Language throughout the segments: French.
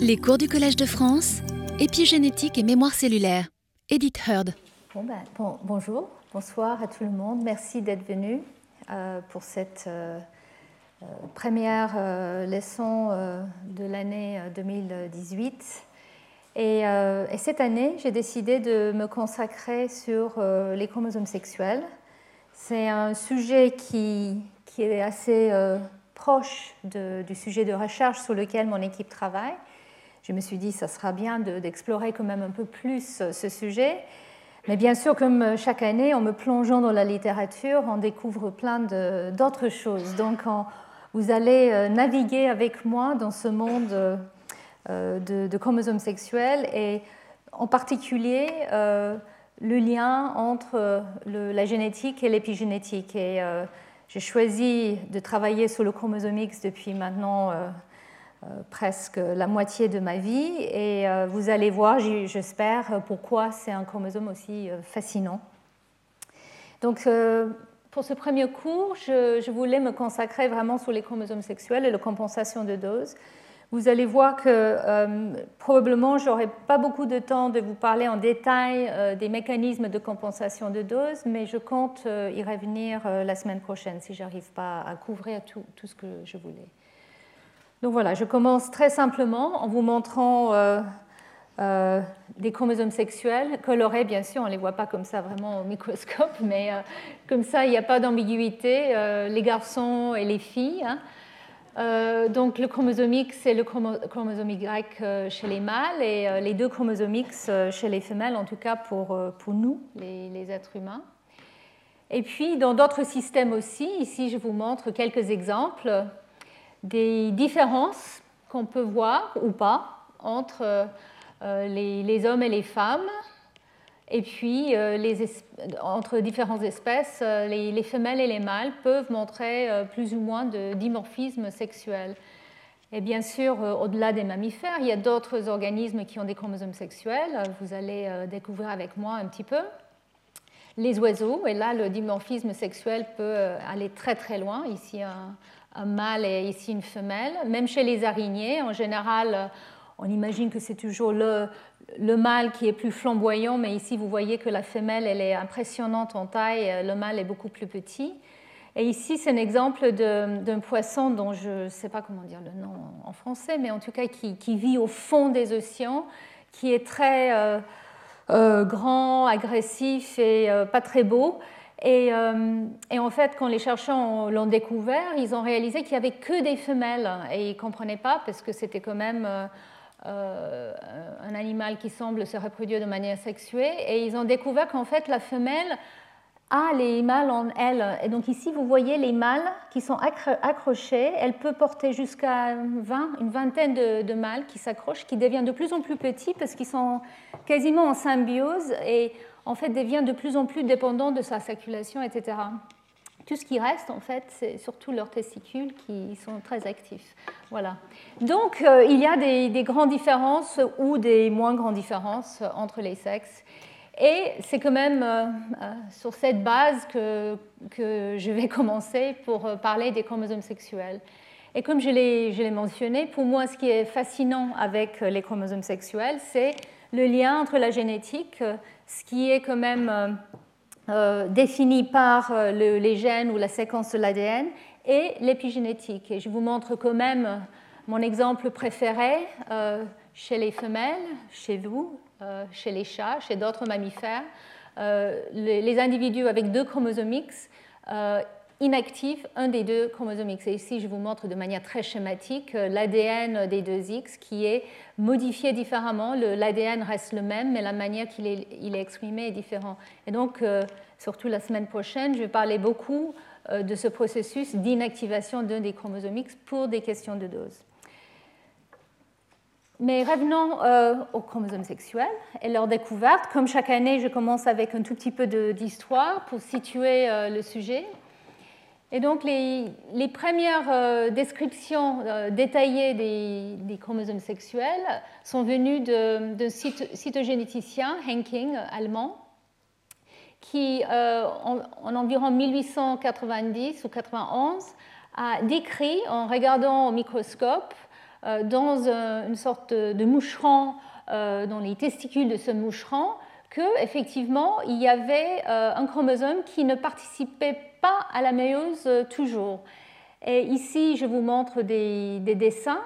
Les cours du Collège de France, épigénétique et mémoire cellulaire. Edith Heard. Ben, bon, bonjour, bonsoir à tout le monde. Merci d'être venu euh, pour cette euh, euh, première leçon de l'année 2018. Et, et, cette année, j'ai décidé de me consacrer sur les chromosomes sexuels. C'est un sujet qui est assez proche du sujet de recherche sur lequel mon équipe travaille. Je me suis dit, ça sera bien d'explorer quand même un peu plus ce sujet. Mais bien sûr, comme chaque année, en me plongeant dans la littérature, on découvre plein d'autres choses. Donc, on, vous allez naviguer avec moi dans ce monde de, chromosomes sexuels et en particulier le lien entre la génétique et l'épigénétique. Et euh, j'ai choisi de travailler sur le chromosome X depuis maintenant euh, euh, presque la moitié de ma vie et euh, vous allez voir, j'espère, pourquoi c'est un chromosome aussi fascinant. Donc, pour ce premier cours, je, je, voulais me consacrer vraiment sur les chromosomes sexuels et la compensation de dose. Vous allez voir que euh, probablement j'aurai pas beaucoup de temps de vous parler en détail euh, des mécanismes de compensation de dose, mais je compte euh, y revenir la semaine prochaine si j'arrive pas à couvrir tout, tout, ce que je voulais. Donc voilà, je commence très simplement en vous montrant des chromosomes sexuels colorés, bien sûr, on ne les voit pas comme ça vraiment au microscope, mais comme ça il n'y a pas d'ambiguïté, les garçons et les filles. Hein. Euh, donc le chromosome X, c'est le chromosome Y euh, chez les mâles et euh, les deux chromosomes X chez les femelles, en tout cas pour, pour nous, les, les, êtres humains. Et puis dans d'autres systèmes aussi, ici je vous montre quelques exemples des différences qu'on peut voir ou pas entre les, les hommes et les femmes et puis, euh, entre différentes espèces, euh, les, les, femelles et les mâles peuvent montrer euh, plus ou moins de dimorphisme sexuel. Et bien sûr, au-delà des mammifères, il y a d'autres organismes qui ont des chromosomes sexuels. Vous allez découvrir avec moi un petit peu. Les oiseaux, et là, le dimorphisme sexuel peut aller très très loin. Ici, un mâle et ici une femelle. Même chez les araignées, en général, on imagine que c'est toujours le, le mâle qui est plus flamboyant, mais ici vous voyez que la femelle elle est impressionnante en taille, le mâle est beaucoup plus petit. Et ici c'est un exemple d'un poisson dont je ne sais pas comment dire le nom en français, mais en tout cas qui, vit au fond des océans, qui est très euh, euh, grand, agressif et euh, pas très beau. Et, euh, et, en fait, quand les chercheurs l'ont découvert, ils ont réalisé qu'il n'y avait que des femelles et ils ne comprenaient pas parce que c'était quand même euh, un animal qui semble se reproduire de manière sexuée, et ils ont découvert qu'en fait la femelle a les mâles en elle. Et donc ici, vous voyez les mâles qui sont accrochés. Elle peut porter jusqu'à 20, une vingtaine de, de mâles qui s'accrochent, qui deviennent de plus en plus petits parce qu'ils sont quasiment en symbiose et en fait deviennent de plus en plus dépendants de sa circulation, etc. Tout ce qui reste, en fait, c'est surtout leurs testicules qui sont très actifs. Voilà. Donc, euh, il y a des, des, grandes différences ou des moins grandes différences entre les sexes. Et c'est quand même euh, euh sur cette base que, je vais commencer pour parler des chromosomes sexuels. Et comme je l'ai mentionné, pour moi, ce qui est fascinant avec les chromosomes sexuels, c'est le lien entre la génétique, ce qui est quand même euh, définie par euh, le, les gènes ou la séquence de l'ADN et l'épigénétique. Et je vous montre quand même mon exemple préféré euh, chez les femelles, chez vous, chez les chats, chez d'autres mammifères. Les, individus avec deux chromosomes X inactivent un des deux chromosomes X. Et ici, je vous montre de manière très schématique l'ADN des deux X qui est modifié différemment. L'ADN reste le même, mais la manière qu'il est, est, exprimé est différente. Et donc, surtout la semaine prochaine, je vais parler beaucoup euh, de ce processus d'inactivation d'un des chromosomes X pour des questions de dose. Mais revenons euh, aux chromosomes sexuels et leur découverte. Comme chaque année, je commence avec un tout petit peu d'histoire pour situer euh, le sujet. Et donc, les, premières descriptions détaillées des, des, chromosomes sexuels sont venues d'un cytogénéticien, Henking, allemand, qui, euh, en, en, environ 1890 ou 91, a décrit, en regardant au microscope, dans une sorte de moucheron, dans les testicules de ce moucheron, que effectivement il y avait un chromosome qui ne participait pas à la méiose toujours. Et ici, je vous montre des, dessins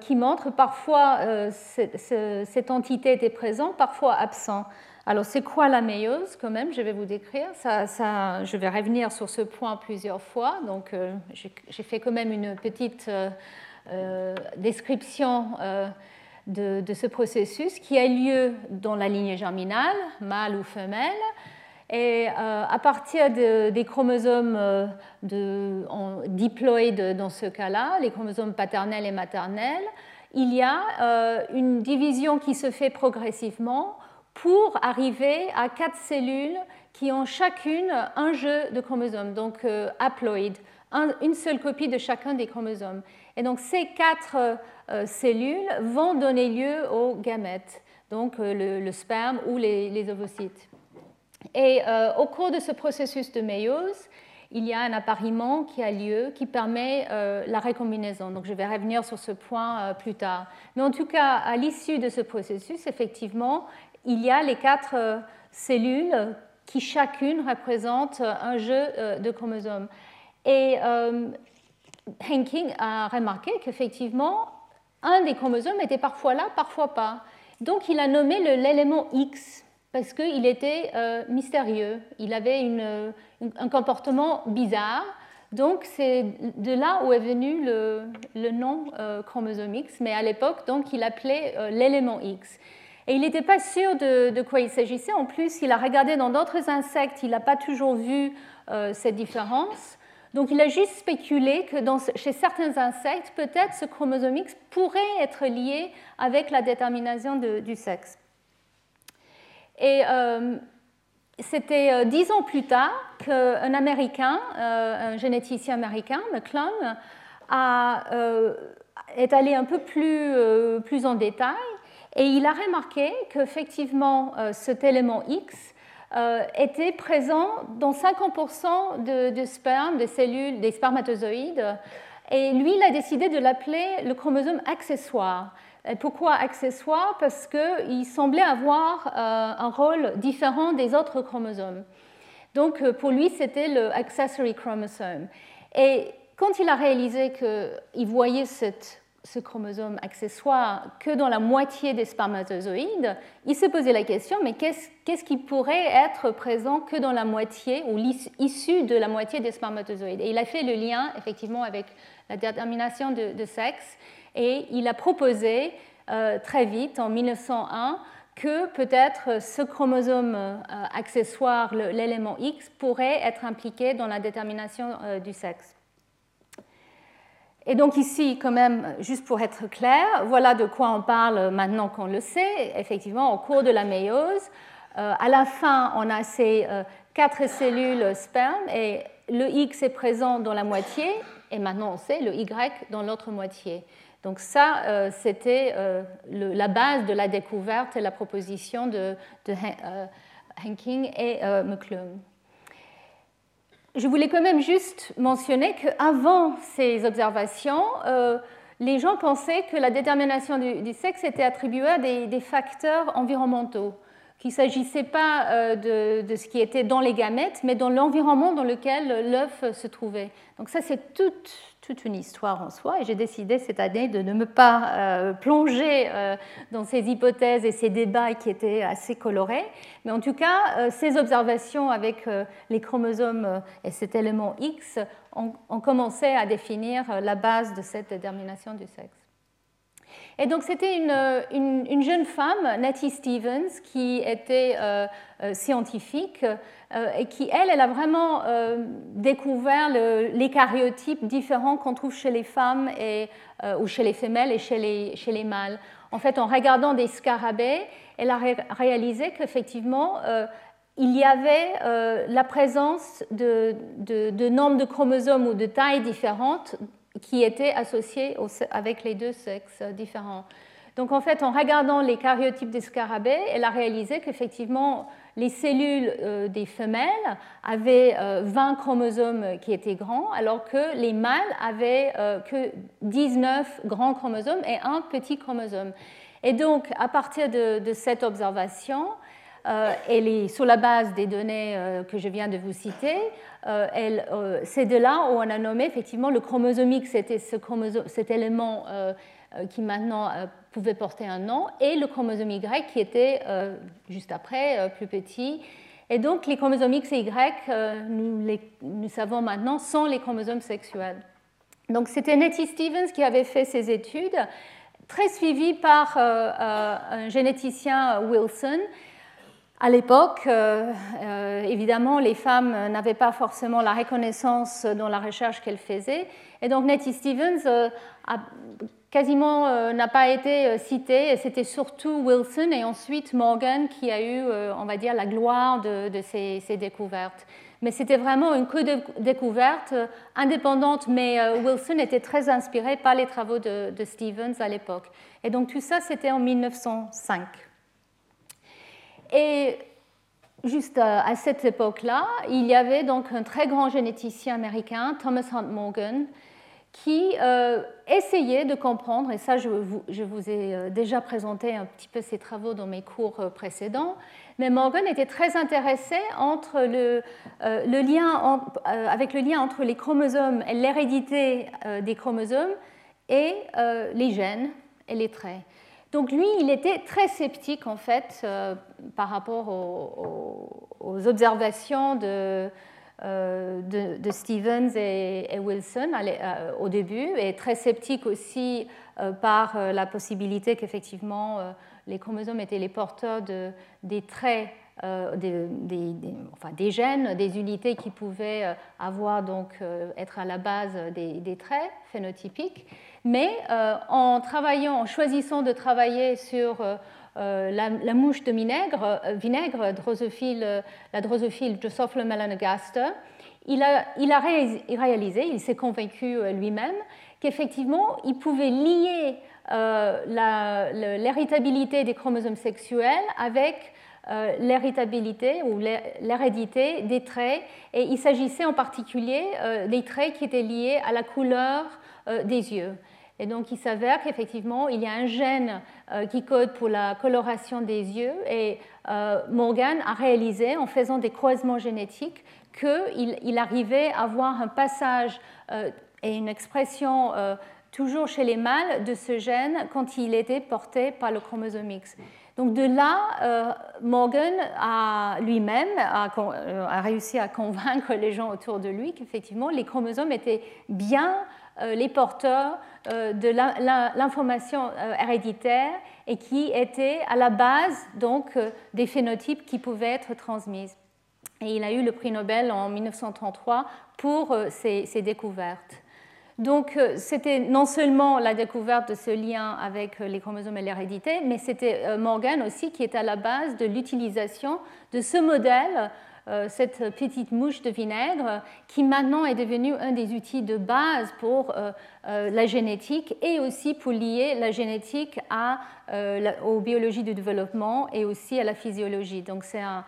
qui montrent parfois cette, entité était présente, parfois absent. Alors, c'est quoi la méiose quand même? Je vais vous décrire. Ça, je vais revenir sur ce point plusieurs fois. Donc, euh, j'ai fait quand même une petite euh, euh, description de, ce processus qui a lieu dans la lignée germinale, mâle ou femelle. Et à partir des chromosomes de, diploïdes dans ce cas-là, les chromosomes paternels et maternels, il y a une division qui se fait progressivement pour arriver à quatre cellules qui ont chacune un jeu de chromosomes, donc euh, haploïdes, une seule copie de chacun des chromosomes. Et donc ces quatre euh, cellules vont donner lieu aux gamètes, donc euh, le, sperme ou les, ovocytes. Et au cours de ce processus de méiose, il y a un appariement qui a lieu qui permet la recombinaison. Donc je vais revenir sur ce point plus tard. Mais en tout cas, à l'issue de ce processus, effectivement, il y a les quatre euh, cellules qui chacune représente un jeu euh, de chromosomes. Et euh, Henking a remarqué qu'effectivement, un des chromosomes était parfois là, parfois pas. Donc il a nommé l'élément X parce qu'il était mystérieux, il avait un comportement bizarre. Donc c'est de là où est venu le, nom chromosome X, mais à l'époque, donc il appelait l'élément X. Et il n'était pas sûr de, quoi il s'agissait. En plus, il a regardé dans d'autres insectes, il n'a pas toujours vu euh, cette différence. Donc il a juste spéculé que chez certains insectes, peut-être ce chromosome X pourrait être lié avec la détermination du sexe. Et euh, c'était euh, dix ans plus tard qu'un Américain, un généticien américain, McClung, est allé un peu plus, plus en détail et il a remarqué qu'effectivement, euh, cet élément X euh, était présent dans 50% de, sperme, des cellules, des spermatozoïdes. Et lui, il a décidé de l'appeler le chromosome accessoire. pourquoi accessoire? Parce qu'il semblait avoir euh, un rôle différent des autres chromosomes. Donc pour lui, c'était le accessory chromosome. Et quand il a réalisé qu'il voyait cette ce chromosome accessoire que dans la moitié des spermatozoïdes, il s'est posé la question, mais qu'est-ce qui pourrait être présent que dans la moitié ou issu de la moitié des spermatozoïdes? Et il a fait le lien effectivement avec la détermination de, sexe et il a proposé euh, très vite, en 1901, que peut-être ce chromosome euh, accessoire, l'élément X, pourrait être impliqué dans la détermination euh, du sexe. Et donc ici, quand même, juste pour être clair, voilà de quoi on parle maintenant qu'on le sait. Effectivement, au cours de la méiose, euh, à la fin, on a ces euh, quatre cellules sperme et le X est présent dans la moitié et maintenant on sait le Y dans l'autre moitié. Donc ça, euh, c'était la base de la découverte et la proposition de, de Hanking et McClung je voulais quand même juste mentionner qu'avant ces observations, euh, les gens pensaient que la détermination du, sexe était attribuée à des, facteurs environnementaux, qu'il ne s'agissait pas euh, de, ce qui était dans les gamètes, mais dans l'environnement dans lequel l'œuf se trouvait. Donc ça, c'est toute, toute une histoire en soi et j'ai décidé cette année de ne me pas euh, plonger euh, dans ces hypothèses et ces débats qui étaient assez colorés. Mais en tout cas, euh, ces observations avec les chromosomes et cet élément X ont, ont, commencé à définir la base de cette détermination du sexe. Et donc c'était une, une, jeune femme, Nettie Stevens, qui était scientifique euh, et qui, elle, elle a vraiment euh, découvert les cariotypes différents qu'on trouve chez les femmes et, euh, ou chez les femelles et chez les, chez les mâles. En fait, en regardant des scarabées, elle a réalisé qu'effectivement, il y avait la présence de, de, de, nombres de chromosomes ou de tailles différentes qui étaient associés avec les deux sexes différents. Donc en fait, en regardant les karyotypes des scarabées, elle a réalisé qu'effectivement, les cellules euh, des femelles avaient 20 euh, chromosomes qui étaient grands, alors que les mâles avaient euh, que 19 grands chromosomes et un petit chromosome. Et donc, à partir de, cette observation, et sur la base des données que je viens de vous citer, c'est de là où on a nommé effectivement le chromosomique, c'était ce cet élément qui maintenant pouvait porter un nom, et le chromosome Y qui était euh, juste après, euh, plus petit. Et donc les chromosomes X et Y, euh, nous, savons maintenant, sont les chromosomes sexuels. Donc c'était Nettie Stevens qui avait fait ces études, très suivi par un généticien Wilson. À l'époque, évidemment, les femmes n'avaient pas forcément la reconnaissance dans la recherche qu'elles faisaient. Et donc Nettie Stevens a quasiment euh, n'a pas été euh, cité. C'était surtout Wilson et ensuite Morgan qui a eu, euh, on va dire, la gloire de, ces, découvertes. Mais c'était vraiment une co-découverte indépendante, mais Wilson était très inspiré par les travaux de Stevens à l'époque. Et donc tout ça, c'était en 1905. Et juste à cette époque-là, il y avait donc un très grand généticien américain, Thomas Hunt Morgan, qui euh, essayait de comprendre, et ça je vous, ai euh, déjà présenté un petit peu ses travaux dans mes cours euh, précédents, mais Morgan était très intéressé entre le, lien avec le lien entre les chromosomes et l'hérédité des chromosomes et les gènes et les traits. Donc lui, il était très sceptique en fait par rapport aux observations de, euh, Stevens et, Wilson euh, au début, et très sceptique aussi euh, par la possibilité qu'effectivement les chromosomes étaient les porteurs de, des traits, des, des, gènes, des unités qui pouvaient avoir donc être à la base des, traits phénotypiques. Mais en travaillant, en choisissant de travailler sur euh, la, mouche de vinaigre, euh, vinaigre drosophile, euh, la drosophile Drosophila melanogaster, il a, il a réalisé, il s'est convaincu lui-même qu'effectivement, il pouvait lier l'héritabilité des chromosomes sexuels avec l'héritabilité ou l'hérédité des traits. Et il s'agissait en particulier des traits qui étaient liés à la couleur des yeux. Et donc, il s'avère qu'effectivement, il y a un gène euh, qui code pour la coloration des yeux. Et euh, Morgan a réalisé, en faisant des croisements génétiques, qu'il il arrivait à avoir un passage euh, et une expression toujours chez les mâles de ce gène quand il était porté par le chromosome X. Donc de là, Morgan lui-même a, réussi à convaincre les gens autour de lui qu'effectivement les chromosomes étaient bien les porteurs de l'information euh, héréditaire et qui étaient à la base donc des phénotypes qui pouvaient être transmises. Et il a eu le prix Nobel en 1933 pour ces, découvertes. Donc c'était non seulement la découverte de ce lien avec les chromosomes et l'hérédité, mais c'était Morgan aussi qui est à la base de l'utilisation de ce modèle euh, cette petite mouche de vinaigre qui maintenant est devenue un des outils de base pour euh, euh, la génétique et aussi pour lier la génétique à, aux biologies du développement et aussi à la physiologie. Donc c'est un,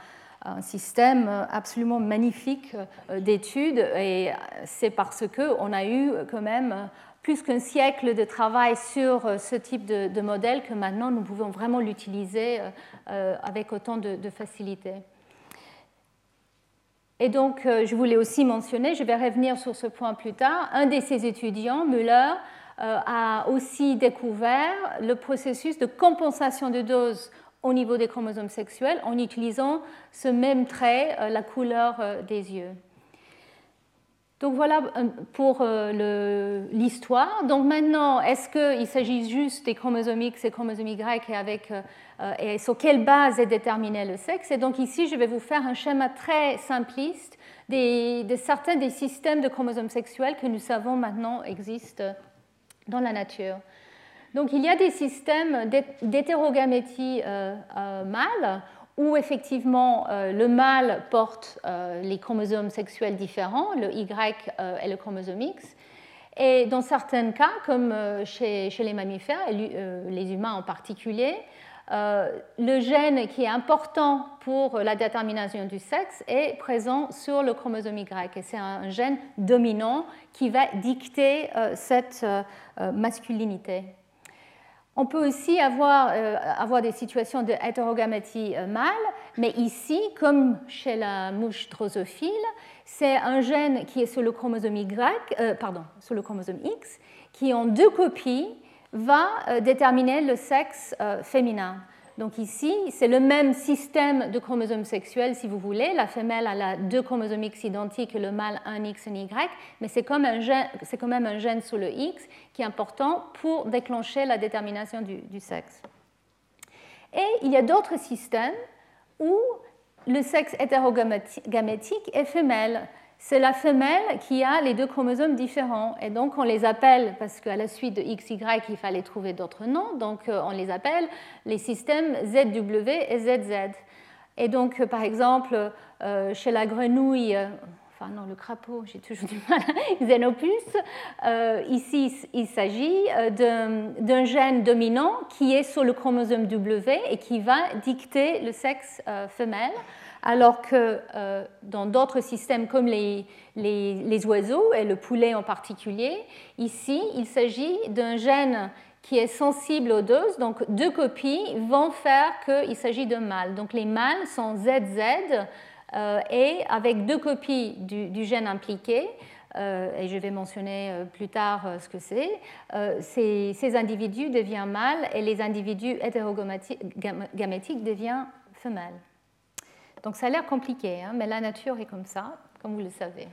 système absolument magnifique d'études et c'est parce qu'on a eu quand même plus qu'un siècle de travail sur ce type de, modèle que maintenant nous pouvons vraiment l'utiliser avec autant de facilité. Et donc, euh, je voulais aussi mentionner, je vais revenir sur ce point plus tard, un de ses étudiants, Müller, euh, a aussi découvert le processus de compensation de dose au niveau des chromosomes sexuels en utilisant ce même trait, euh, la couleur des yeux. Donc voilà pour l'histoire. Donc maintenant, est-ce qu'il s'agit juste des chromosomes X et chromosomes Y et, avec, euh, et sur quelle base est déterminé le sexe? Et donc ici, je vais vous faire un schéma très simpliste de certains des systèmes de chromosomes sexuels que nous savons maintenant existent dans la nature. Donc il y a des systèmes d'hétérogamétie euh, euh, mâle où effectivement euh, le mâle porte euh, les chromosomes sexuels différents, le Y euh, et le chromosome X, Et dans certains cas, comme chez, les mammifères, les humains en particulier, le gène qui est important pour la détermination du sexe est présent sur le chromosome Y. Et c'est un gène dominant qui va dicter cette masculinité. On peut aussi avoir, euh, des situations de euh, mâle, mais ici, comme chez la mouche drosophile, c'est un gène qui est sur le chromosome euh, pardon, sur le chromosome X, qui en deux copies va déterminer le sexe féminin. Donc ici, c'est le même système de chromosomes sexuels, si vous voulez. La femelle a deux chromosomes X identiques et le mâle un X et un Y, mais c'est quand même un gène sur le X qui est important pour déclencher la détermination du, du sexe. Et il y a d'autres systèmes où le sexe hétérogamétique est femelle c'est la femelle qui a les deux chromosomes différents. Et donc on les appelle, parce qu'à la suite de XY, il fallait trouver d'autres noms, donc euh, on les appelle les systèmes ZW et ZZ. Et donc par exemple, euh, chez la grenouille, euh, enfin non, le crapaud, j'ai toujours du mal, Xenopus, ici il s'agit d'un gène dominant qui est sur le chromosome W et qui va dicter le sexe femelle alors que euh, dans d'autres systèmes comme les, oiseaux et le poulet en particulier, ici, il s'agit d'un gène qui est sensible aux doses, donc deux copies vont faire qu'il s'agit d'un mâle. Donc les mâles sont ZZ euh, et avec deux copies du, gène impliqué, euh, et je vais mentionner plus tard ce que c'est, ces, ces, individus deviennent mâles et les individus hétérogamétiques deviennent femelles. Donc ça a l'air compliqué, hein, mais la nature est comme ça, comme vous le savez.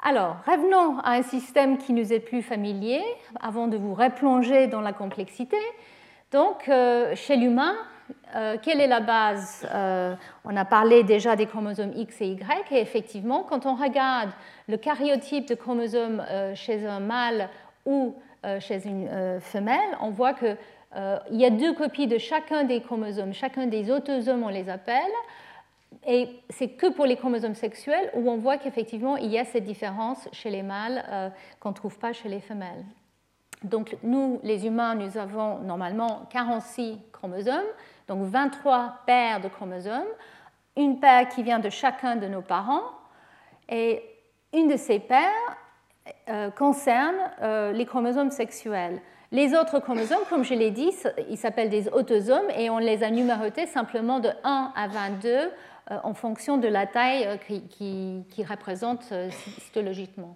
Alors, revenons à un système qui nous est plus familier, avant de vous replonger dans la complexité. Donc, euh, chez l'humain, euh, quelle est la base euh, On a parlé déjà des chromosomes X et Y, et effectivement, quand on regarde le karyotype de chromosome chez un mâle ou chez une femelle, on voit que il y a deux copies de chacun des chromosomes, chacun des autosomes, on les appelle. Et c'est que pour les chromosomes sexuels où on voit qu'effectivement il y a cette différence chez les mâles euh, qu'on ne trouve pas chez les femelles. Donc nous, les humains, nous avons normalement 46 chromosomes, donc 23 paires de chromosomes, une paire qui vient de chacun de nos parents, et une de ces paires euh, concerne les chromosomes sexuels. Les autres chromosomes, comme je l'ai dit, ils s'appellent des autosomes et on les a numérotés simplement de 1 à 22 euh, en fonction de la taille euh, qui, qui, représente euh, histologiquement.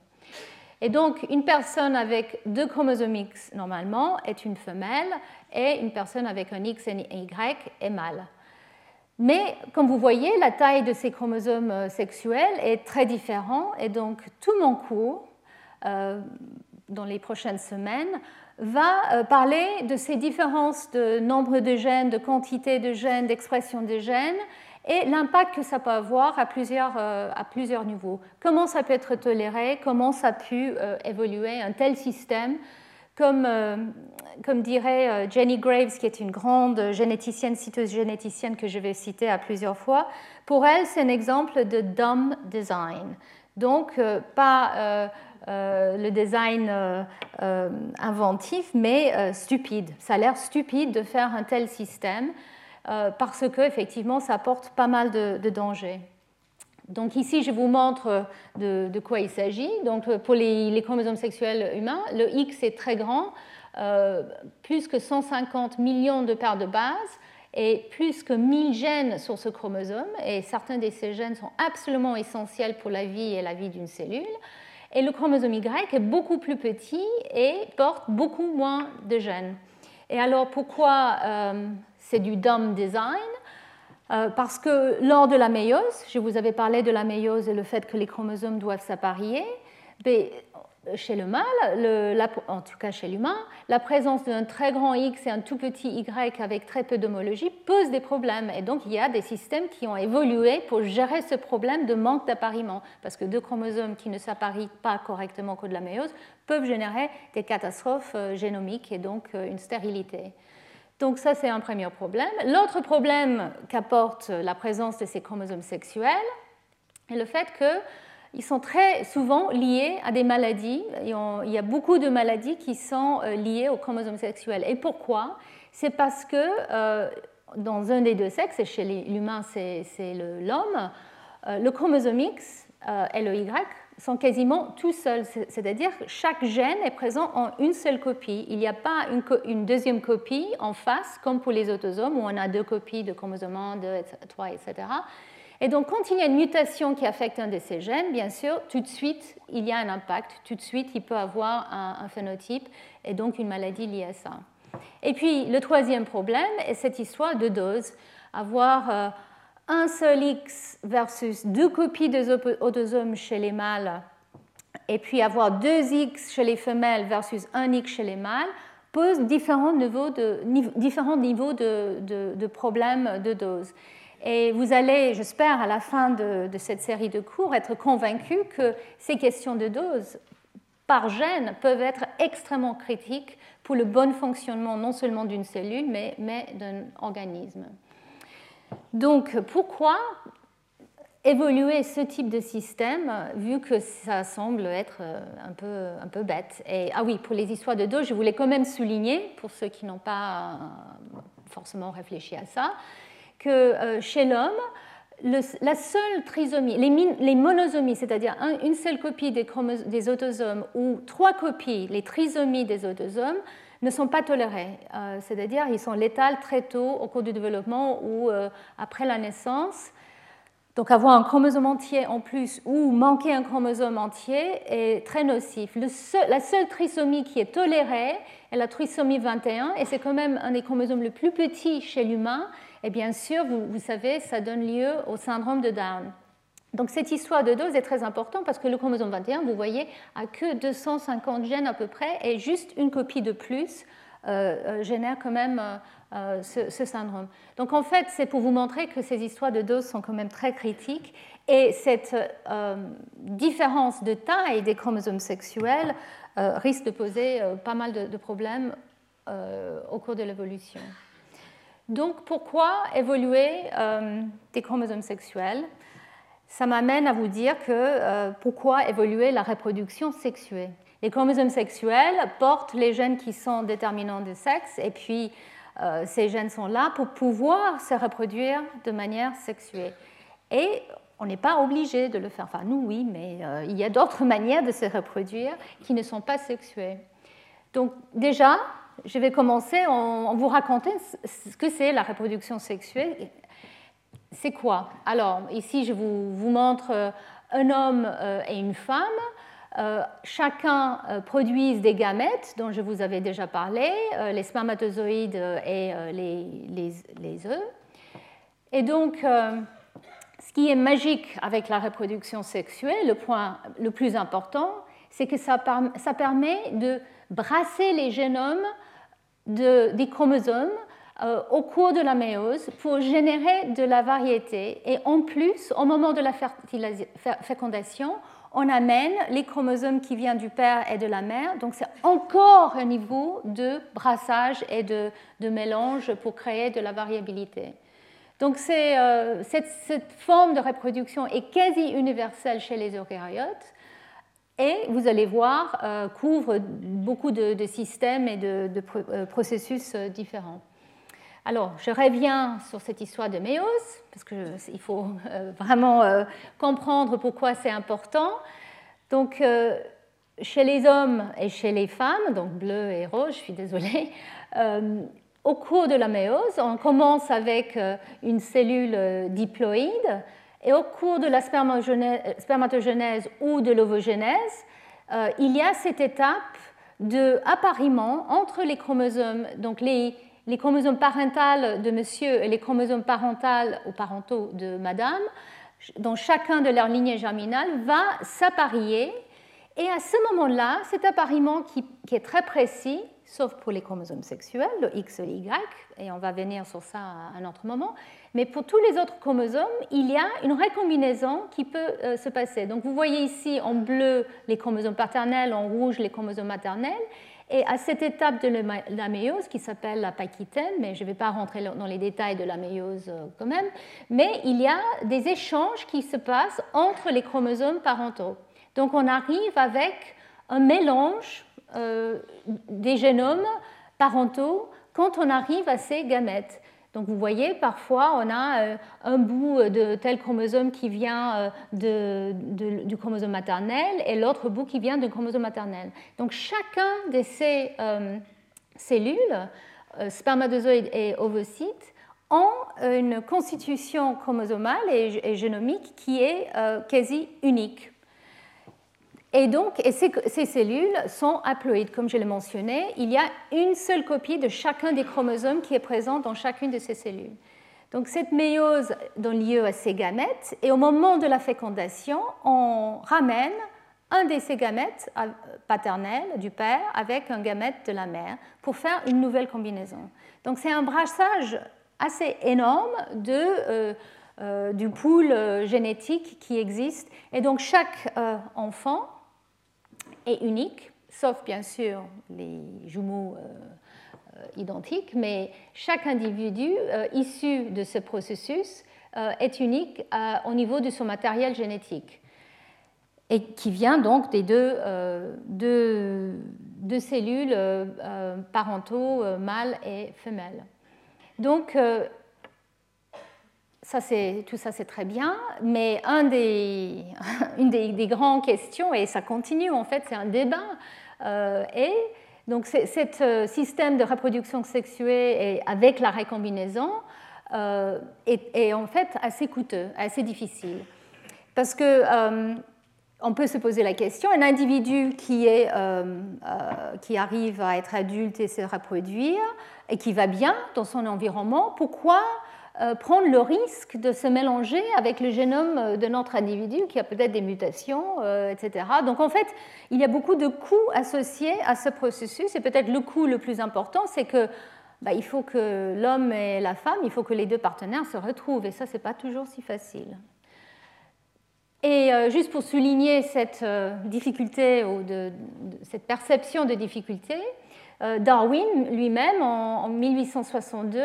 Et donc, une personne avec deux chromosomes X, normalement, est une femelle, et une personne avec un X et un Y est mâle. Mais, comme vous voyez, la taille de ces chromosomes sexuels est très différente, et donc tout mon cours, dans les prochaines semaines, va euh, parler de ces différences de nombre de gènes, de quantité de gènes, d'expression des gènes et l'impact que ça peut avoir à plusieurs, euh, à plusieurs niveaux. Comment ça peut être toléré, comment ça a pu euh, évoluer un tel système? Comme, comme dirait Jenny Graves, qui est une grande généticienne, citeuse généticienne que je vais citer à plusieurs fois, pour elle, c'est un exemple de dumb design. Donc, pas le design euh, euh, inventif, mais stupide. Ça a l'air stupide de faire un tel système parce que effectivement, ça apporte pas mal de, dangers. Donc ici, je vous montre de, quoi il s'agit. Donc pour les, chromosomes sexuels humains, le X est très grand, plus que 150 millions de paires de bases et plus que 1000 gènes sur ce chromosome. Et certains de ces gènes sont absolument essentiels pour la vie et la vie d'une cellule. Et le chromosome Y est beaucoup plus petit et porte beaucoup moins de gènes. Et alors pourquoi euh, c'est du dumb design? Euh, Parce que lors de la méiose, je vous avais parlé de la méiose et le fait que les chromosomes doivent s'apparier, chez le mâle, en tout cas chez l'humain, la présence d'un très grand X et un tout petit Y avec très peu d'homologie pose des problèmes. Et donc il y a des systèmes qui ont évolué pour gérer ce problème de manque d'appariement. Parce que deux chromosomes qui ne s'apparient pas correctement cours de la méiose peuvent générer des catastrophes euh, génomiques et donc euh, une stérilité. Donc ça, c'est un premier problème. L'autre problème qu'apporte la présence de ces chromosomes sexuels est le fait que ils sont très souvent liés à des maladies. Il y a beaucoup de maladies qui sont euh, liées aux chromosomes sexuels. Et pourquoi? C'est parce que euh, dans un des deux sexes, et chez l'humain c'est l'homme, euh, le chromosome X et le Y sont quasiment tout seuls, c'est-à-dire chaque gène est présent en une seule copie. Il n'y a pas une, deuxième copie en face, comme pour les autosomes, où on a deux copies de chromosomes 1, 2, 3, etc. Et donc, quand il y a une mutation qui affecte un de ces gènes, bien sûr, tout de suite, il y a un impact. Tout de suite, il peut avoir un, phénotype et donc une maladie liée à ça. Et puis, le troisième problème est cette histoire de dose. Avoir euh, un seul X versus deux copies des autosomes chez les mâles, et puis avoir deux X chez les femelles versus un X chez les mâles, pose différents niveaux de, différents de problèmes de dose. Et vous allez, j'espère, à la fin de, cette série de cours, être convaincu que ces questions de dose par gène peuvent être extrêmement critiques pour le bon fonctionnement non seulement d'une cellule, mais, d'un organisme. Donc, pourquoi évoluer ce type de système, vu que ça semble être euh, un peu, bête? Ah oui, pour les histoires de dose, je voulais quand même souligner, pour ceux qui n'ont pas euh, forcément réfléchi à ça, que euh, chez l'homme, la seule trisomie, les, monosomies, c'est-à-dire une seule copie des, autosomes ou trois copies, les trisomies des autosomes, ne sont pas tolérées. Euh, c'est-à-dire ils sont létales très tôt au cours du développement ou euh, après la naissance. Donc avoir un chromosome entier en plus ou manquer un chromosome entier est très nocif. la seule trisomie qui est tolérée est la trisomie 21 et c'est quand même un des chromosomes les plus petits chez l'humain et bien sûr, vous, savez, ça donne lieu au syndrome de Down. Donc cette histoire de dose est très importante parce que le chromosome 21, vous voyez, a que 250 gènes à peu près et juste une copie de plus euh, euh, génère quand même euh, ce, syndrome. Donc en fait, c'est pour vous montrer que ces histoires de dose sont quand même très critiques et cette différence de taille des chromosomes sexuels risque de poser pas mal de problèmes au cours de l'évolution. Donc pourquoi évoluer euh, des chromosomes sexuels? Ça m'amène à vous dire que euh, pourquoi évoluer la reproduction sexuée. Les chromosomes sexuels portent les gènes qui sont déterminants de sexe et puis euh, ces gènes sont là pour pouvoir se reproduire de manière sexuée. Et on n'est pas obligé de le faire. Enfin, nous, oui, mais il y a d'autres manières de se reproduire qui ne sont pas sexuées. Donc déjà, je vais commencer en, vous racontant ce que c'est la reproduction sexuelle. C'est quoi? Alors, ici, je vous, montre euh, un homme euh, et une femme. Euh, chacun produisent des gamètes dont je vous avais déjà parlé, les spermatozoïdes et les, les, les, œufs. Et donc, ce qui est magique avec la reproduction sexuelle, le point le plus important, c'est que ça, ça permet de brasser les génomes des chromosomes euh, au cours de la méiose pour générer de la variété. Et en plus, au moment de la fécondation, on amène les chromosomes qui viennent du père et de la mère. Donc c'est encore un niveau de brassage et de, mélange pour créer de la variabilité. Donc euh, cette, cette, forme de reproduction est quasi universelle chez les eucaryotes et vous allez voir, euh, couvre beaucoup de, systèmes et de, euh, processus euh, différents. Alors, je reviens sur cette histoire de méose, parce qu'il faut vraiment comprendre pourquoi c'est important. Donc, chez les hommes et chez les femmes, donc bleu et rose, je suis désolée, au cours de la méose, on commence avec une cellule diploïde et au cours de la spermatogenèse ou de l'ovogenèse, euh, il y a cette étape de appariement entre les chromosomes, donc les, chromosomes parentaux de monsieur et les chromosomes parentaux ou parentaux de madame, dont chacun de leur lignée germinale va s'apparier. Et à ce moment-là, cet appariement qui, qui, est très précis, sauf pour les chromosomes sexuels, le X et le Y, et on va venir sur ça à un autre moment, mais pour tous les autres chromosomes, il y a une recombinaison qui peut euh, se passer. Donc vous voyez ici en bleu les chromosomes paternels, en rouge les chromosomes maternels. Et à cette étape de la méiose, qui s'appelle la paquitaine, mais je ne vais pas rentrer dans les détails de la méiose euh, quand même, mais il y a des échanges qui se passent entre les chromosomes parentaux. Donc on arrive avec un mélange euh, des génomes parentaux quand on arrive à ces gamètes. Donc vous voyez, parfois on a euh, un bout de tel chromosome qui vient euh, du chromosome maternel et l'autre bout qui vient du chromosome maternel. Donc chacun de ces cellules, spermatozoïdes et ovocytes, ont une constitution chromosomale et génomique qui est quasi unique. Et donc, ces, cellules sont haploïdes, comme je l'ai mentionné. Il y a une seule copie de chacun des chromosomes qui est présente dans chacune de ces cellules. Donc, cette méiose donne lieu à ces gamètes, et au moment de la fécondation, on ramène un de ces gamètes euh, paternels du père avec un gamète de la mère pour faire une nouvelle combinaison. Donc, c'est un brassage assez énorme de. Euh, euh, du pool génétique qui existe. Et donc chaque enfant est unique, sauf bien sûr les jumeaux euh, euh, identiques, mais chaque individu euh, issu de ce processus est unique au niveau de son matériel génétique et qui vient donc des deux, cellules parentaux mâles et femelles. Donc, ça, tout ça, c'est très bien, mais une des, grandes questions, et ça continue en fait, c'est un débat, euh, et donc ce euh, système de reproduction sexuée avec la récombinaison euh, est, en fait assez coûteux, assez difficile. Parce que on peut se poser la question, un individu qui, est, qui arrive à être adulte et se reproduire, et qui va bien dans son environnement, pourquoi euh, prendre le risque de se mélanger avec le génome de notre individu qui a peut-être des mutations, euh, etc. Donc en fait, il y a beaucoup de coûts associés à ce processus et peut-être le coût le plus important, c'est que bah, il faut que l'homme et la femme, il faut que les deux partenaires se retrouvent et ça, c'est pas toujours si facile. Et euh, juste pour souligner cette difficulté ou cette perception de difficulté, Darwin lui-même, en 1862,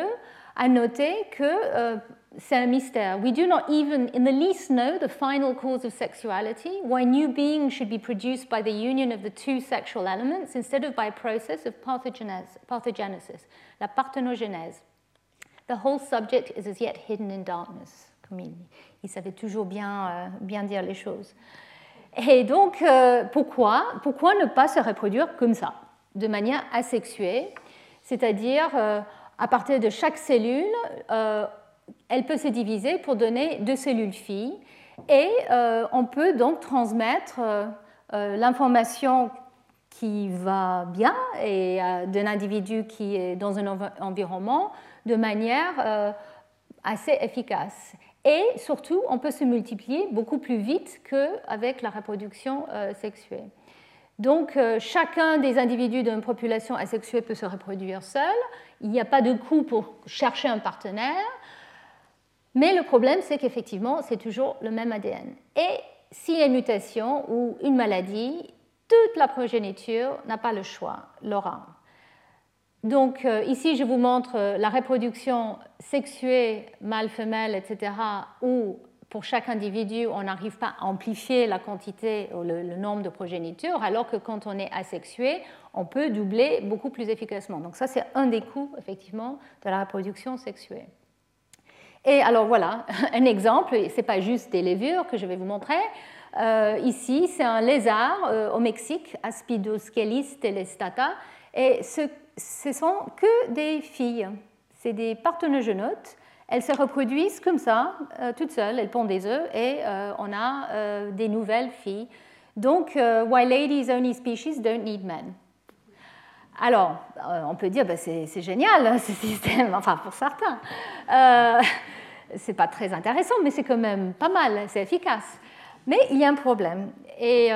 à noter que euh, c'est un mystère. We do not even in the least know the final cause of sexuality, why new beings should be produced by the union of the two sexual elements instead of by a process of parthenogenesis, la parthenogénèse. The whole subject is as yet hidden in darkness. Comme il, savait toujours bien, euh, bien dire les choses. Et donc, euh, pourquoi, pourquoi ne pas se reproduire comme ça, de manière asexuée, c'est-à-dire à partir de chaque cellule, euh, elle peut se diviser pour donner deux cellules filles. Et euh, on peut donc transmettre euh, l'information qui va bien et d'un individu qui est dans un environnement de manière assez efficace. Et surtout, on peut se multiplier beaucoup plus vite qu'avec la reproduction sexuée. Donc, chacun des individus d'une population asexuée peut se reproduire seul il n'y a pas de coût pour chercher un partenaire. Mais le problème, c'est qu'effectivement, c'est toujours le même ADN. Et s'il y a une mutation ou une maladie, toute la progéniture n'a pas le choix, l'aura. Donc euh, ici, je vous montre euh, la reproduction sexuée mâle-femelle, etc., où pour chaque individu, on n'arrive pas à amplifier la quantité ou le, nombre de progénitures, alors que quand on est asexué, on peut doubler beaucoup plus efficacement. Donc ça, c'est un des coûts, effectivement, de la reproduction sexuée. Et alors voilà, un exemple, ce n'est pas juste des levures que je vais vous montrer. Euh, ici, c'est un lézard euh, au Mexique, Aspidoscelis telestata, et ce, ce sont que des filles. C'est des parthenogenotes elles se reproduisent comme ça, euh, toutes seules, elles pondent des œufs et euh, on a euh, des nouvelles filles. Donc, why ladies only species don't need men. Alors, on peut dire, bah, c'est génial ce système, enfin pour certains. c'est pas très intéressant, mais c'est quand même pas mal, c'est efficace. Mais il y a un problème. Et,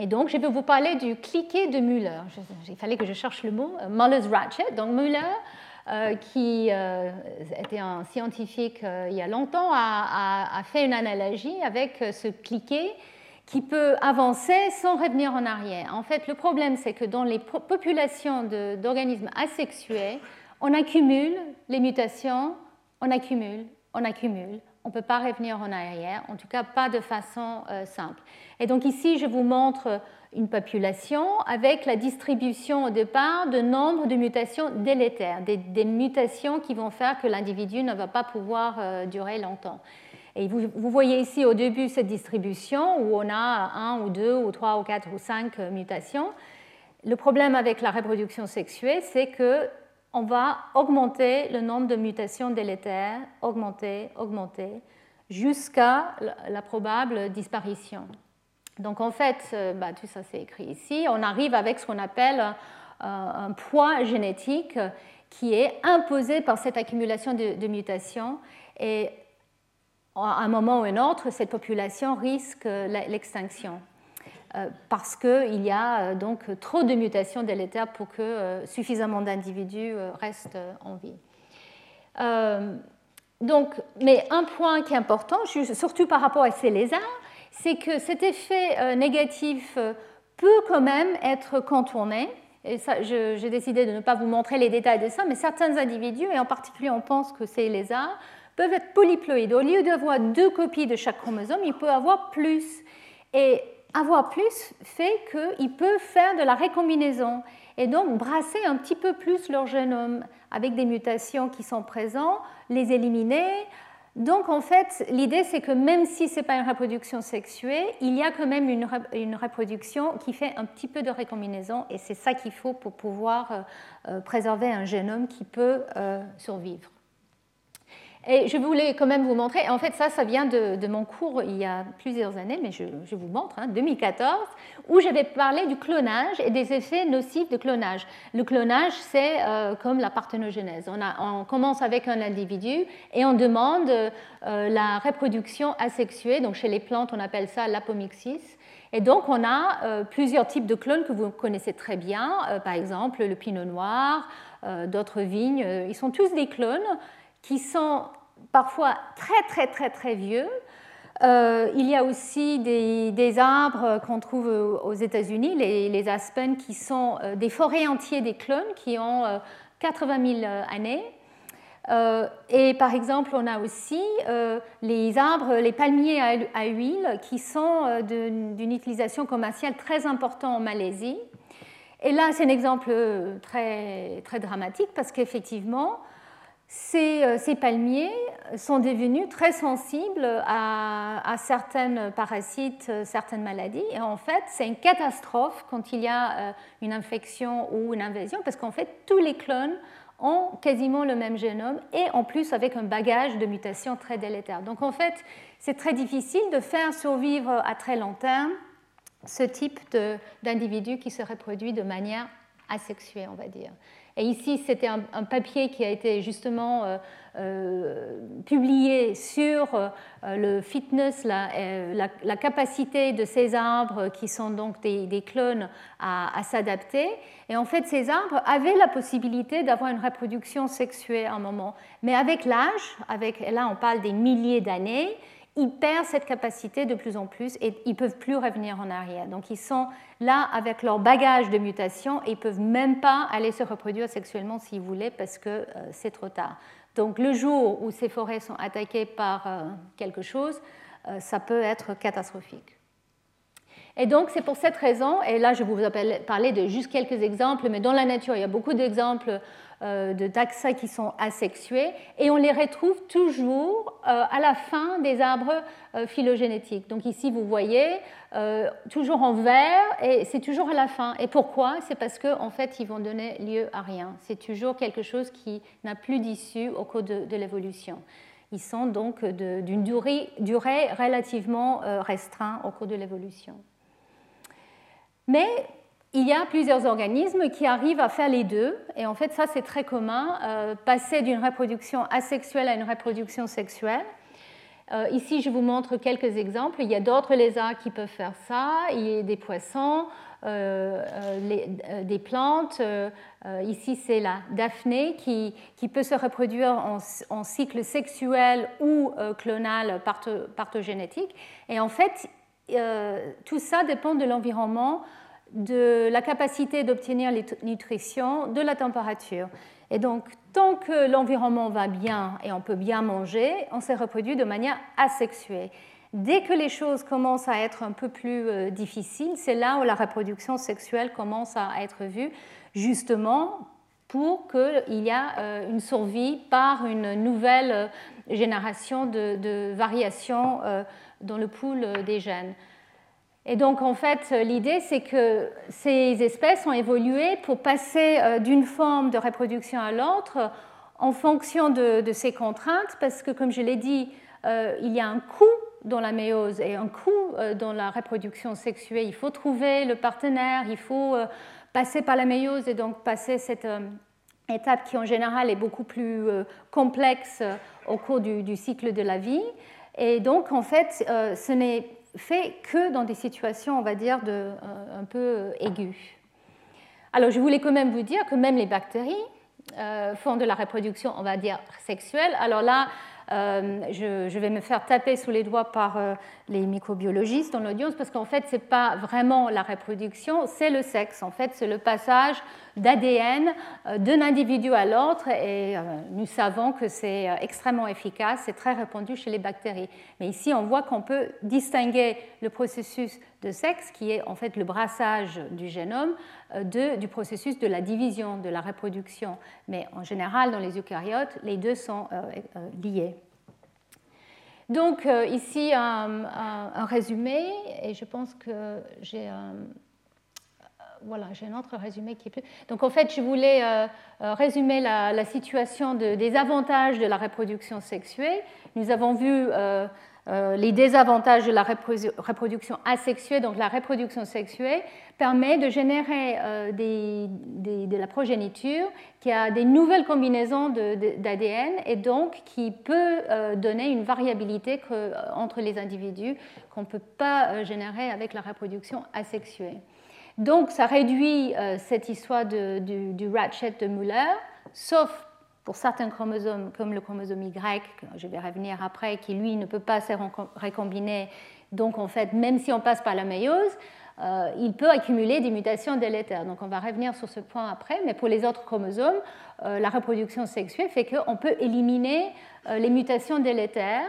et, donc, je vais vous parler du cliquet de Müller. Il fallait que je cherche le mot, Muller's ratchet. Donc, Müller euh, qui euh, était un scientifique euh, il y a longtemps, a, fait une analogie avec ce cliquet qui peut avancer sans revenir en arrière. En fait, le problème, c'est que dans les populations d'organismes asexués, on accumule les mutations, on accumule, on accumule. On ne peut pas revenir en arrière, en tout cas pas de façon euh, simple. Et donc ici, je vous montre une population avec la distribution au départ de nombre de mutations délétères, des, mutations qui vont faire que l'individu ne va pas pouvoir euh, durer longtemps. Et vous, voyez ici au début cette distribution où on a un ou deux ou trois ou quatre ou cinq euh, mutations. Le problème avec la reproduction sexuée, c'est que on va augmenter le nombre de mutations délétères, augmenter, augmenter, jusqu'à la probable disparition. Donc en fait, euh, bah, tout ça c'est écrit ici, on arrive avec ce qu'on appelle euh, un poids génétique qui est imposé par cette accumulation de, mutations et à un moment ou un autre, cette population risque l'extinction euh, parce qu'il y a donc trop de mutations délétères pour que suffisamment d'individus restent en vie. donc, mais un point qui est important, surtout par rapport à ces lézards, c'est que cet effet euh, négatif euh, peut quand même être contourné. Et j'ai décidé de ne pas vous montrer les détails de ça, mais certains individus, et en particulier on pense que c'est les lézards, peuvent être polyploïdes. Au lieu d'avoir deux copies de chaque chromosome, il peut avoir plus. Et avoir plus fait qu'ils peuvent faire de la récombinaison et donc brasser un petit peu plus leur génome avec des mutations qui sont présentes, les éliminer, donc en fait, l'idée c'est que même si ce n'est pas une reproduction sexuée, il y a quand même une, reproduction qui fait un petit peu de récombinaison et c'est ça qu'il faut pour pouvoir euh, euh, préserver un génome qui peut euh, survivre. Et je voulais quand même vous montrer, en fait ça, ça vient de, mon cours il y a plusieurs années, mais je, vous montre, hein, 2014, où j'avais parlé du clonage et des effets nocifs de clonage. Le clonage, c'est euh, comme la parthénogenèse. On, commence avec un individu et on demande euh, la reproduction asexuée, donc chez les plantes on appelle ça l'apomixis. Et donc, on a euh, plusieurs types de clones que vous connaissez très bien, par exemple le pinot noir, d'autres vignes. ils sont tous des clones qui sont parfois très très très très vieux. Euh, il y a aussi des, arbres qu'on trouve aux États-Unis, les, les, aspens, qui sont euh, des forêts entières des clones qui ont 80 euh, 000 années. et par exemple, on a aussi les arbres, les palmiers à, huile, qui sont d'une utilisation commerciale très importante en Malaisie. Et là, c'est un exemple très, très dramatique parce qu'effectivement, euh, ces, palmiers sont devenus très sensibles à, certains parasites, euh, certaines maladies. Et en fait, c'est une catastrophe quand il y a euh, une infection ou une invasion, parce qu'en fait, tous les clones ont quasiment le même génome et en plus avec un bagage de mutations très délétères. Donc en fait, c'est très difficile de faire survivre à très long terme ce type d'individu qui se reproduit de manière asexuée, on va dire. Et ici, c'était un, papier qui a été justement euh, euh, publié sur euh, le fitness, la, capacité de ces arbres qui sont donc des, clones à, s'adapter. Et en fait, ces arbres avaient la possibilité d'avoir une reproduction sexuée à un moment. Mais avec l'âge, avec, là on parle des milliers d'années, ils perdent cette capacité de plus en plus et ils ne peuvent plus revenir en arrière. Donc ils sont là avec leur bagage de mutation et ils ne peuvent même pas aller se reproduire sexuellement s'ils voulaient parce que euh, c'est trop tard. Donc le jour où ces forêts sont attaquées par euh, quelque chose, euh, ça peut être catastrophique. Et donc c'est pour cette raison, et là je vous parler de juste quelques exemples, mais dans la nature il y a beaucoup d'exemples euh, de taxa qui sont asexués et on les retrouve toujours euh, à la fin des arbres euh, phylogénétiques. Donc ici, vous voyez, toujours en vert et c'est toujours à la fin. Et pourquoi? C'est parce qu'en en fait, ils vont donner lieu à rien. C'est toujours quelque chose qui n'a plus d'issue au cours de, l'évolution. Ils sont donc d'une durée, relativement restreinte au cours de l'évolution. Mais il y a plusieurs organismes qui arrivent à faire les deux, et en fait ça c'est très commun, euh, passer d'une reproduction asexuelle à une reproduction sexuelle. Euh, ici je vous montre quelques exemples, il y a d'autres lézards qui peuvent faire ça, il y a des poissons, euh, des plantes, ici c'est la Daphné qui, qui, peut se reproduire en, cycle sexuel ou clonal partogénétique, et en fait tout ça dépend de l'environnement, de la capacité d'obtenir les nutritions, de la température. Et donc, tant que l'environnement va bien et on peut bien manger, on se reproduit de manière asexuée. Dès que les choses commencent à être un peu plus euh, difficiles, c'est là où la reproduction sexuelle commence à être vue, justement pour qu'il y ait euh, une survie par une nouvelle euh, génération de, variations dans le pool des gènes. Et donc, en fait, l'idée, c'est que ces espèces ont évolué pour passer d'une forme de reproduction à l'autre en fonction de, ces contraintes, parce que, comme je l'ai dit, il y a un coût dans la méiose et un euh, dans la reproduction sexuée. Il faut trouver le partenaire, il faut euh, passer par la méiose et donc passer cette euh, étape qui en général est beaucoup plus complexe au cours du, cycle de la vie. Et donc en fait, ce n'est fait que dans des situations, on va dire, de, un peu aiguës. Alors je voulais quand même vous dire que même les bactéries font de la reproduction, on va dire, sexuelle. Alors là, euh, je, vais me faire taper sous les doigts par euh, les microbiologistes dans l'audience parce qu'en fait, ce n'est pas vraiment la reproduction, c'est le sexe. En fait, c'est le passage d'ADN euh, d'un individu à l'autre et nous savons que c'est extrêmement efficace, c'est très répandu chez les bactéries. Mais ici, on voit qu'on peut distinguer le processus de sexe, qui est en fait le brassage du génome, de, du processus de la division, de la reproduction. Mais en général, dans les eucaryotes, les deux sont liés. Donc euh, ici un, résumé, et je pense que j'ai un, voilà, j'ai un autre résumé qui est plus. Donc en fait, je voulais euh, euh, résumer la, situation des avantages de la reproduction sexuée. Nous avons vu euh, les désavantages de la reproduction asexuée, donc la reproduction sexuée, permet de générer de la progéniture qui a des nouvelles combinaisons d'ADN et donc qui peut donner une variabilité entre les individus qu'on ne peut pas générer avec la reproduction asexuée. Donc ça réduit cette histoire du, ratchet de Muller, sauf pour certains chromosomes, comme le chromosome Y, je vais revenir après, qui lui ne peut pas se récombiner, donc en fait, même si on passe par la méiose, euh, il peut accumuler des mutations délétères. Donc on va revenir sur ce point après, mais pour les autres chromosomes, euh, la reproduction sexuelle fait qu'on peut éliminer euh, les mutations délétères.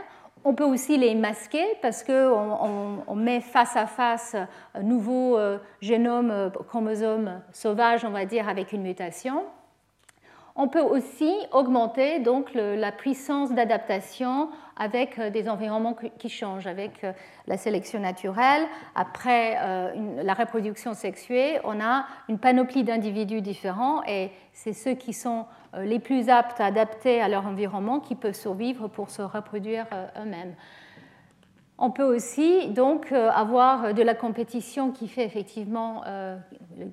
On peut aussi les masquer parce qu'on on, met face à face un nouveau génome, chromosome sauvage, on va dire, avec une mutation. On peut aussi augmenter donc la puissance d'adaptation avec euh, des environnements qui changent, avec euh, la sélection naturelle. Après euh, la reproduction sexuée, on a une panoplie d'individus différents et c'est ceux qui sont les plus aptes à adapter à leur environnement qui peuvent survivre pour se reproduire eux-mêmes. On peut aussi donc euh, avoir de la compétition qui fait effectivement euh,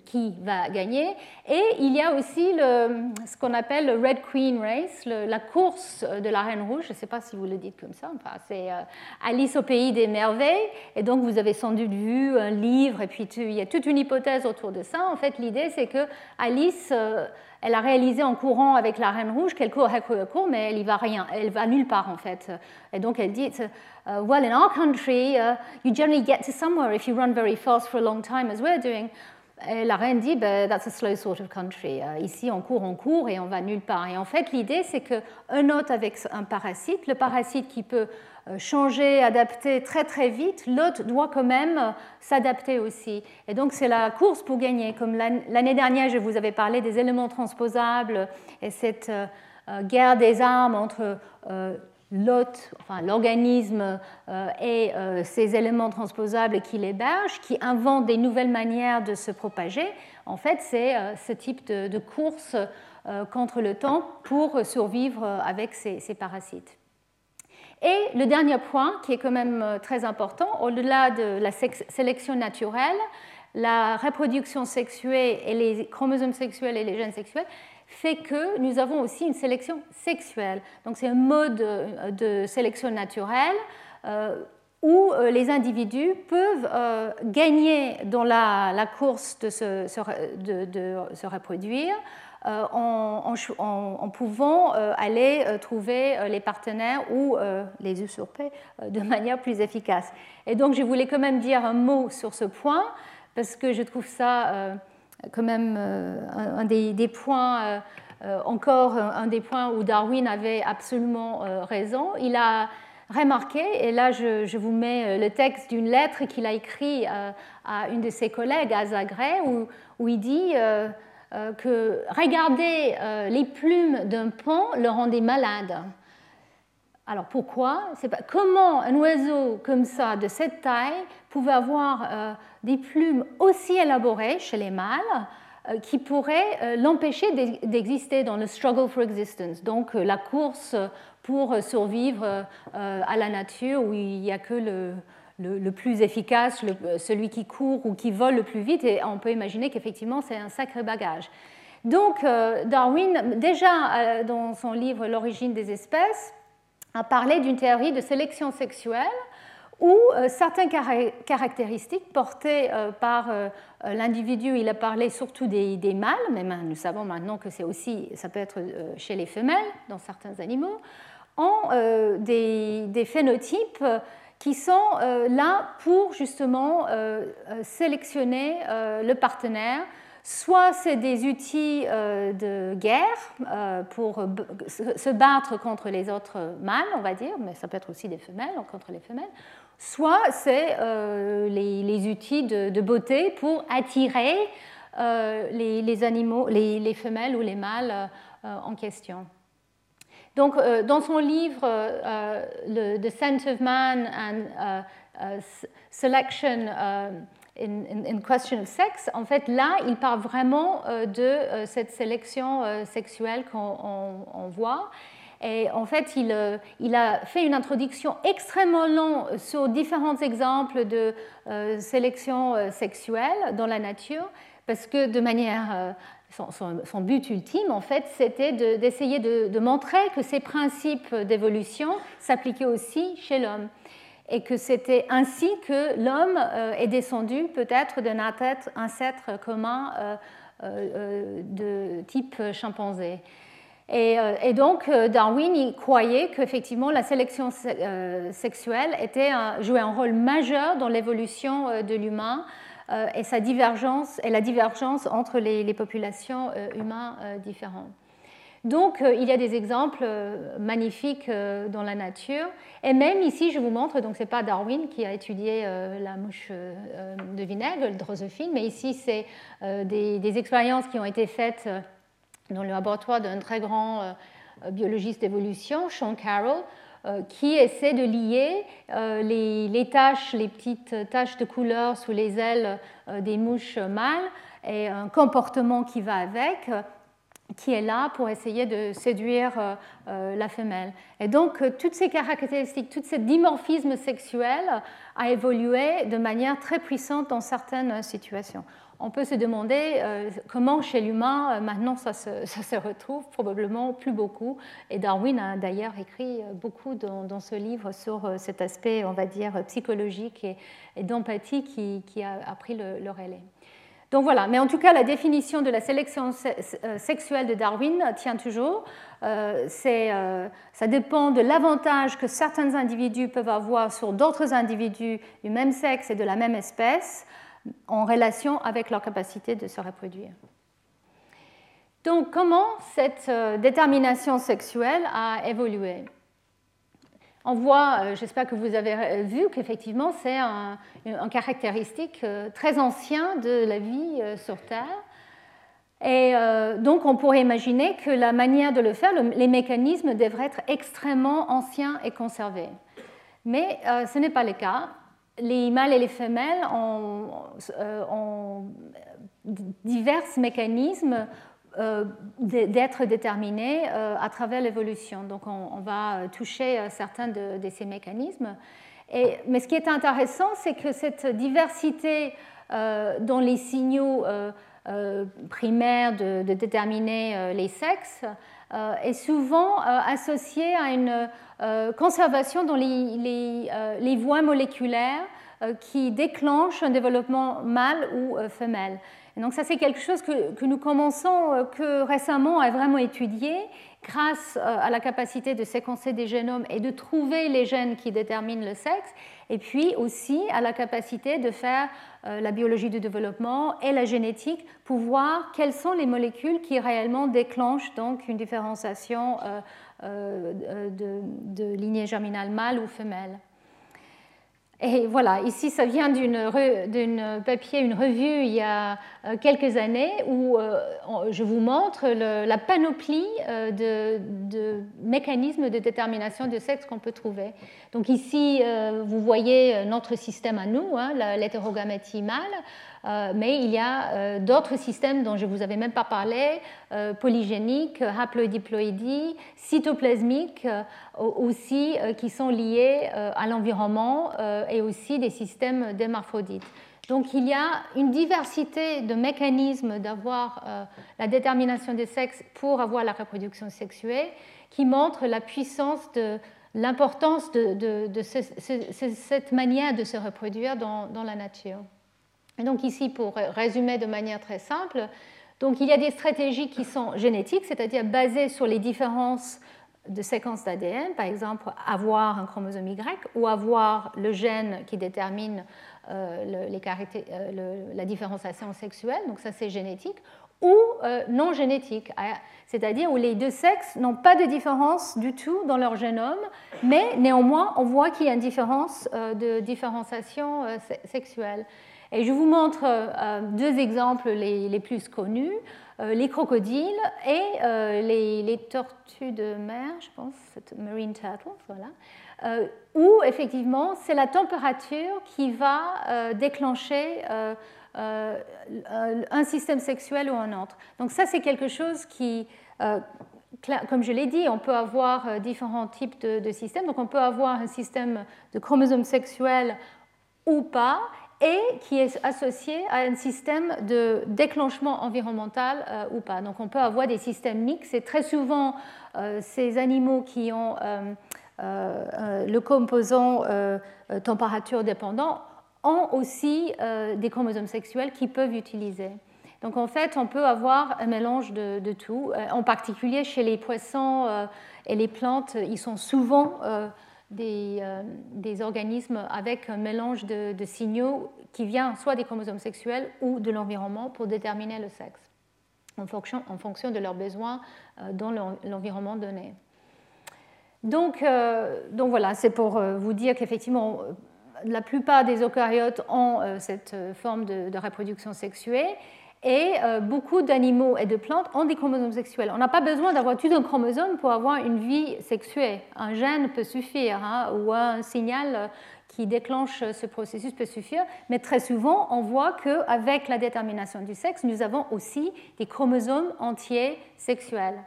qui va gagner. Et il y a aussi ce qu'on appelle le Red Queen Race, la course de la Reine Rouge. Je ne sais pas si vous le dites comme ça. Enfin, c'est euh, Alice au pays des merveilles. Et donc vous avez sans doute vu un livre et puis il y a toute une hypothèse autour de ça. En fait, l'idée c'est que Alice elle a réalisé en courant avec la Reine Rouge qu'elle court, elle court, elle court, mais elle y va rien, elle va nulle part en fait. Et donc elle dit, uh, well, in our country, uh, you generally get to somewhere if you run very fast for a long time, as we're doing. Et la reine dit, ben, that's a slow sort of country. Uh, ici, on court, on court et on va nulle part. Et en fait, l'idée, c'est qu'un hôte avec un parasite, le parasite qui peut euh, changer, adapter très très vite, l'hôte doit quand même euh, s'adapter aussi. Et donc c'est la course pour gagner. Comme l'année dernière, je vous avais parlé des éléments transposables et cette euh, guerre des armes entre l'hôte, l'organisme et ces éléments transposables qui l'hébergent, qui inventent des nouvelles manières de se propager. En fait, c'est ce type de, course contre le temps pour survivre avec ces parasites. Et le dernier point, qui est quand même euh, très important, au-delà de la sélection naturelle, la reproduction sexuée et les chromosomes sexuels et les gènes sexuels fait que nous avons aussi une sélection sexuelle. Donc c'est un mode euh, de sélection naturelle euh, où les individus peuvent gagner dans la, course de se, de se reproduire en, pouvant aller trouver les partenaires ou les usurper de manière plus efficace. Et donc je voulais quand même dire un mot sur ce point parce que je trouve ça quand même un, des, points encore un des points où Darwin avait absolument raison. Il a remarqué, et là je, vous mets euh, le texte d'une lettre qu'il a écrite euh, à une de ses collègues à Zagreb, où, il dit euh, que regarder les plumes d'un pan le rendait malade. Alors pourquoi? Comment un oiseau comme ça, de cette taille, pouvait avoir des plumes aussi élaborées chez les mâles qui pourraient l'empêcher d'exister dans le struggle for existence, donc la course pour survivre euh, à la nature où il n'y a que le, plus efficace, celui qui court ou qui vole le plus vite. Et on peut imaginer qu'effectivement, c'est un sacré bagage. Donc, euh, Darwin, déjà euh, dans son livre L'origine des espèces, a parlé d'une théorie de sélection sexuelle où certaines caractéristiques portées par l'individu, il a parlé surtout des, des mâles, mais nous savons maintenant que c'est aussi, ça peut être chez les femelles dans certains animaux, ont euh, des, phénotypes qui sont euh, là pour justement euh, sélectionner le partenaire. Soit c'est des outils de guerre pour se battre contre les autres mâles, on va dire, mais ça peut être aussi des femelles, contre les femelles. Soit c'est les, outils de, beauté pour attirer les, animaux, les, femelles ou les mâles en question. Donc, euh, dans son livre euh, The Scent of Man and Selection uh, in, Question of Sex, en fait, là, il parle vraiment euh, de cette sélection sexuelle qu'on voit. Et en fait, il, il, a fait une introduction extrêmement longue sur différents exemples de sélection sexuelle dans la nature, parce que de manière son, but ultime, en fait, c'était d'essayer de, montrer que ces principes d'évolution s'appliquaient aussi chez l'homme. Et que c'était ainsi que l'homme euh, est descendu peut-être d'un ancêtre commun euh, euh, de type chimpanzé. Et, donc, Darwin il croyait qu'effectivement la sélection sexuelle était jouait un rôle majeur dans l'évolution de l'humain euh, et, et la divergence entre les, populations euh, humaines euh, différentes. Donc, il y a des exemples magnifiques dans la nature. Et même ici, je vous montre, donc ce n'est pas Darwin qui a étudié la mouche de vinaigre, le drosophile, mais ici, c'est des, expériences qui ont été faites dans le laboratoire d'un très grand biologiste d'évolution, Sean Carroll, euh, qui essaie de lier euh, les, taches, les petites taches de couleur sous les ailes euh, des mouches mâles et un comportement qui va avec, qui est là pour essayer de séduire la femelle. Et donc, toutes ces caractéristiques, tout ce dimorphisme sexuel a évolué de manière très puissante dans certaines situations on peut se demander euh, comment chez l'humain, euh, maintenant, ça se, retrouve, probablement plus beaucoup. Et Darwin a d'ailleurs écrit euh, beaucoup dans, ce livre sur cet aspect, on va dire, psychologique et, d'empathie qui, a, pris le, relais. Donc voilà, mais en tout cas, la définition de la sélection sexuelle de Darwin tient toujours. ça dépend de l'avantage que certains individus peuvent avoir sur d'autres individus du même sexe et de la même espèce en relation avec leur capacité de se reproduire. Donc comment cette euh, détermination sexuelle a évolué? On voit, euh, j'espère que vous avez vu qu'effectivement c'est un, caractéristique euh, très ancien de la vie sur Terre. Et donc on pourrait imaginer que la manière de le faire, les mécanismes devraient être extrêmement anciens et conservés. Mais ce n'est pas le cas les mâles et les femelles ont, euh, divers mécanismes euh, d'être déterminés euh, à travers l'évolution. Donc on, va toucher certains de, ces mécanismes. Mais ce qui est intéressant, c'est que cette diversité dans les signaux primaires de, déterminer les sexes est souvent associée à une conservation dans les, les, euh, voies moléculaires euh, qui déclenchent un développement mâle ou femelle. Donc ça, c'est quelque chose que, nous commençons que récemment à vraiment étudier grâce à la capacité de séquencer des génomes et de trouver les gènes qui déterminent le sexe, et puis aussi à la capacité de faire la biologie du développement et la génétique pour voir quelles sont les molécules qui réellement déclenchent donc une différenciation de, de lignée germinale mâle ou femelle. Et voilà, ici, ça vient d'une papier, une revue il y a euh, quelques années où euh, je vous montre la panoplie euh, de, mécanismes de détermination de sexe qu'on peut trouver. Donc ici, vous voyez notre système à nous, hein, l'hétérogamétie mâle. Euh, mais il y a euh, d'autres systèmes dont je ne vous avais même pas parlé, euh, polygéniques, haploïdiploïdie, cytoplasmiques aussi, qui sont liés à l'environnement et aussi des systèmes d'hermaphrodites. Donc il y a une diversité de mécanismes d'avoir la détermination des sexes pour avoir la reproduction sexuée qui montre la puissance de l'importance de, cette manière de se reproduire dans la nature. Et donc ici, pour résumer de manière très simple, donc il y a des stratégies qui sont génétiques, c'est-à-dire basées sur les différences de séquences d'ADN, par exemple avoir un chromosome Y ou avoir le gène qui détermine euh, euh, la différenciation sexuelle, donc ça c'est génétique, ou euh, non génétique, c'est-à-dire où les deux sexes n'ont pas de différence du tout dans leur génome, mais néanmoins on voit qu'il y a une différence de différenciation sexuelle. Et je vous montre euh, deux exemples les, plus connus, euh, les crocodiles et euh, les, tortues de mer, je pense, marine turtles, voilà, où effectivement c'est la température qui va déclencher un système sexuel ou un autre. Donc ça c'est quelque chose qui comme je l'ai dit, on peut avoir différents types de, de, systèmes. Donc on peut avoir un système de chromosomes sexuels ou pas, et qui est associé à un système de déclenchement environnemental euh, ou pas. Donc on peut avoir des systèmes mixtes et très souvent euh, ces animaux qui ont euh, le composant température dépendant ont aussi des chromosomes sexuels qu'ils peuvent utiliser. Donc en fait, on peut avoir un mélange de, tout. En particulier chez les poissons et les plantes, ils sont souvent euh, des, organismes avec un mélange de, signaux qui vient soit des chromosomes sexuels ou de l'environnement pour déterminer le sexe, en fonction, en fonction de leurs besoins euh, dans l'environnement donné. Donc, euh, donc voilà, c'est pour vous dire qu'effectivement, la plupart des eucaryotes ont cette forme de, de reproduction sexuée et euh, beaucoup d'animaux et de plantes ont des chromosomes sexuels. On n'a pas besoin d'avoir tout un chromosome pour avoir une vie sexuée. Un gène peut suffire, hein, ou un signal qui déclenche ce processus peut suffire, mais très souvent, on voit qu'avec la détermination du sexe, nous avons aussi des chromosomes entiers sexuels.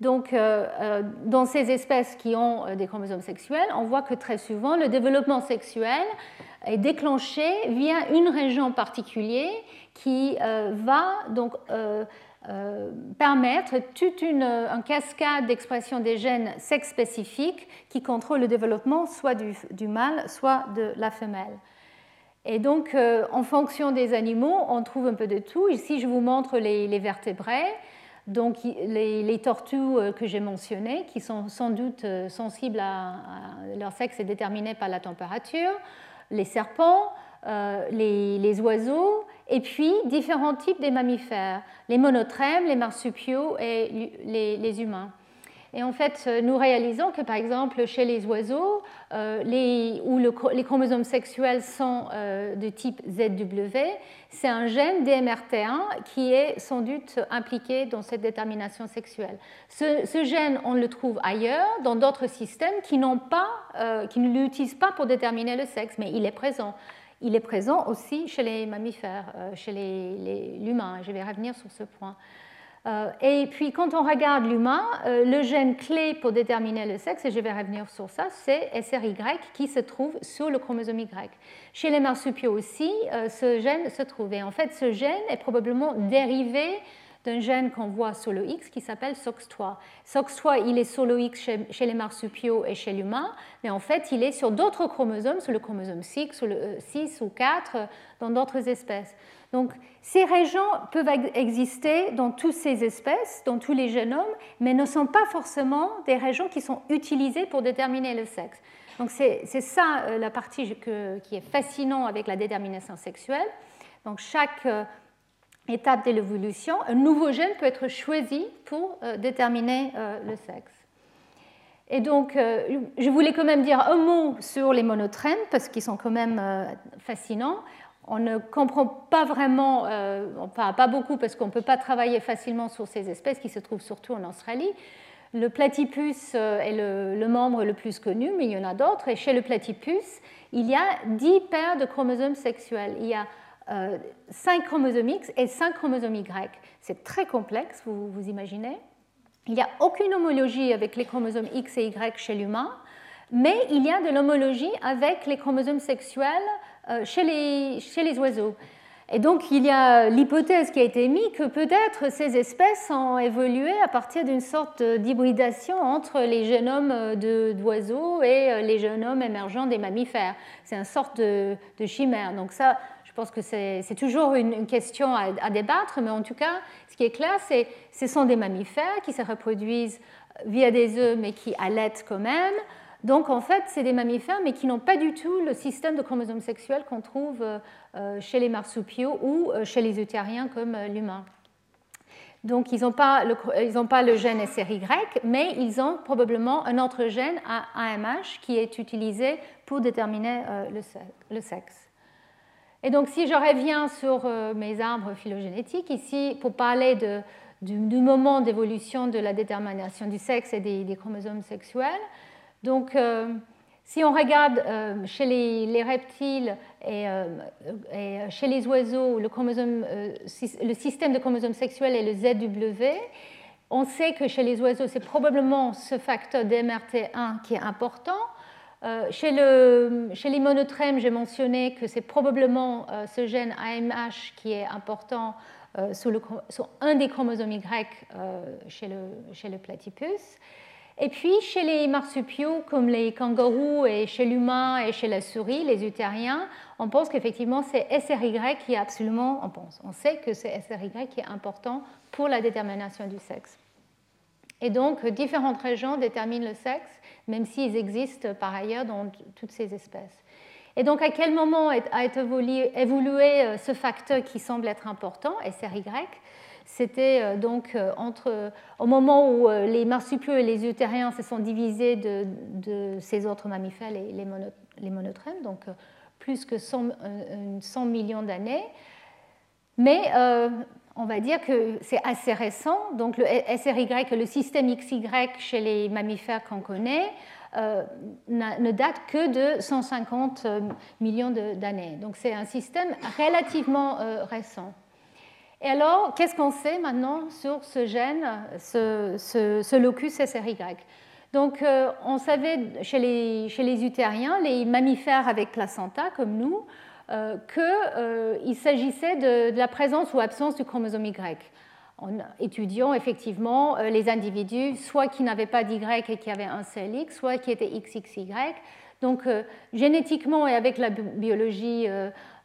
Donc, euh, euh, dans ces espèces qui ont des chromosomes sexuels, on voit que très souvent, le développement sexuel est déclenché via une région particulière qui euh, va donc euh, euh, permettre toute une, cascade d'expression des gènes sex spécifiques qui contrôlent le développement soit du, mâle, soit de la femelle. Et donc, en fonction des animaux, on trouve un peu de tout. Ici, je vous montre les, vertébrés. Donc, les, tortues que j'ai mentionnées, qui sont sans doute sensibles à, leur sexe est déterminé par la température, les serpents, les, oiseaux et puis différents types de mammifères, les monotrèmes, les marsupiaux et les, humains. Et en fait, nous réalisons que par exemple chez les oiseaux, euh, les, où les chromosomes sexuels sont euh, de type ZW, c'est un gène DMRT1 qui est sans doute impliqué dans cette détermination sexuelle. Ce, gène, on le trouve ailleurs, dans d'autres systèmes qui, pas, euh, qui ne l'utilisent pas pour déterminer le sexe, mais il est présent il est présent aussi chez les mammifères, euh, chez l'humain. Je vais revenir sur ce point. Euh, et puis, quand on regarde l'humain, euh, le gène clé pour déterminer le sexe, et je vais revenir sur ça, c'est SRY qui se trouve sur le chromosome Y. Chez les marsupiaux aussi, ce gène se trouve. Et en fait, ce gène est probablement dérivé d'un gène qu'on voit sur le X qui s'appelle SOX3. SOX3, il est sur le X chez, les marsupiaux et chez l'humain, mais en fait, il est sur d'autres chromosomes, sur le chromosome 6, sur le 6 euh, ou 4, dans d'autres espèces. Donc ces régions peuvent exister dans toutes ces espèces, dans tous les génomes, mais ne sont pas forcément des régions qui sont utilisées pour déterminer le sexe. Donc c'est ça euh, la partie qui est fascinante avec la détermination sexuelle. Donc chaque euh, étape de l'évolution, un nouveau gène peut être choisi pour euh, déterminer le sexe. Et donc, je voulais quand même dire un mot sur les monotrèmes parce qu'ils sont quand même fascinants on ne comprend pas vraiment, euh, enfin pas beaucoup parce qu'on ne peut pas travailler facilement sur ces espèces qui se trouvent surtout en Australie. Le platypus euh, est le, membre le plus connu, mais il y en a d'autres. Et chez le platypus, il y a 10 paires de chromosomes sexuels. Il y a 5 euh, chromosomes X et 5 chromosomes Y. C'est très complexe, vous, vous imaginez. Il n'y a aucune homologie avec les chromosomes X et Y chez l'humain, mais il y a de l'homologie avec les chromosomes sexuels euh, chez les, chez les oiseaux. Et donc, il y a l'hypothèse qui a été émise que peut-être ces espèces ont évolué à partir d'une sorte d'hybridation entre les génomes d'oiseaux et euh, les génomes émergents des mammifères. C'est une sorte de, chimère. Donc ça, je pense que c'est toujours une, question à, débattre, mais en tout cas, ce qui est clair, c'est ce sont des mammifères qui se reproduisent via des œufs, mais qui allaitent quand même. Donc en fait, c'est des mammifères, mais qui n'ont pas du tout le système de chromosomes sexuels qu'on trouve euh, chez les marsupiaux ou euh, chez les eutériens comme euh, l'humain. Donc ils n'ont pas, pas, le gène SRY, mais ils ont probablement un autre gène AMH qui est utilisé pour déterminer le sexe. Et donc si je reviens sur mes arbres phylogénétiques ici, pour parler du, moment d'évolution de la détermination du sexe et des chromosomes sexuels, donc, euh, si on regarde euh, chez les, reptiles euh, et, chez les oiseaux, le, le, système de chromosomes sexuels est le ZW, on sait que chez les oiseaux, c'est probablement ce facteur DMRT1 qui est important. Chez, le, chez, j'ai mentionné que c'est probablement ce gène AMH qui est important sur, le, sur, un des chromosomes Y chez, le, chez le platypus. Et puis, chez les marsupiaux, comme les kangourous, et chez l'humain et chez la souris, les utériens, on pense qu'effectivement, c'est SRY qui est absolument, on pense, on sait que c'est SRY qui est important pour la détermination du sexe. Et donc, différentes régions déterminent le sexe, même s'ils existent par ailleurs dans toutes ces espèces. Et donc, à quel moment a évolué, euh, ce facteur qui semble être important, SRY c'était euh, donc euh, entre, au moment où les marsupiaux et les eutériens se sont divisés de, ces autres mammifères, les, les, monotrèmes, donc plus que 100, 100 millions d'années. Mais on va dire que c'est assez récent. Donc le SRY, le système XY chez les mammifères qu'on connaît, ne date que de 150 millions d'années. Donc c'est un système relativement récent. Et alors, qu'est-ce qu'on sait maintenant sur ce gène, ce, locus SRY Donc, euh, on savait chez les, chez les, utériens, les mammifères avec placenta comme nous, euh, qu'il euh, s'agissait de, la présence ou absence du chromosome Y. En étudiant effectivement les individus, soit qui n'avaient pas d'Y et qui avaient un seul X, soit qui étaient XXY. Donc, génétiquement et avec la biologie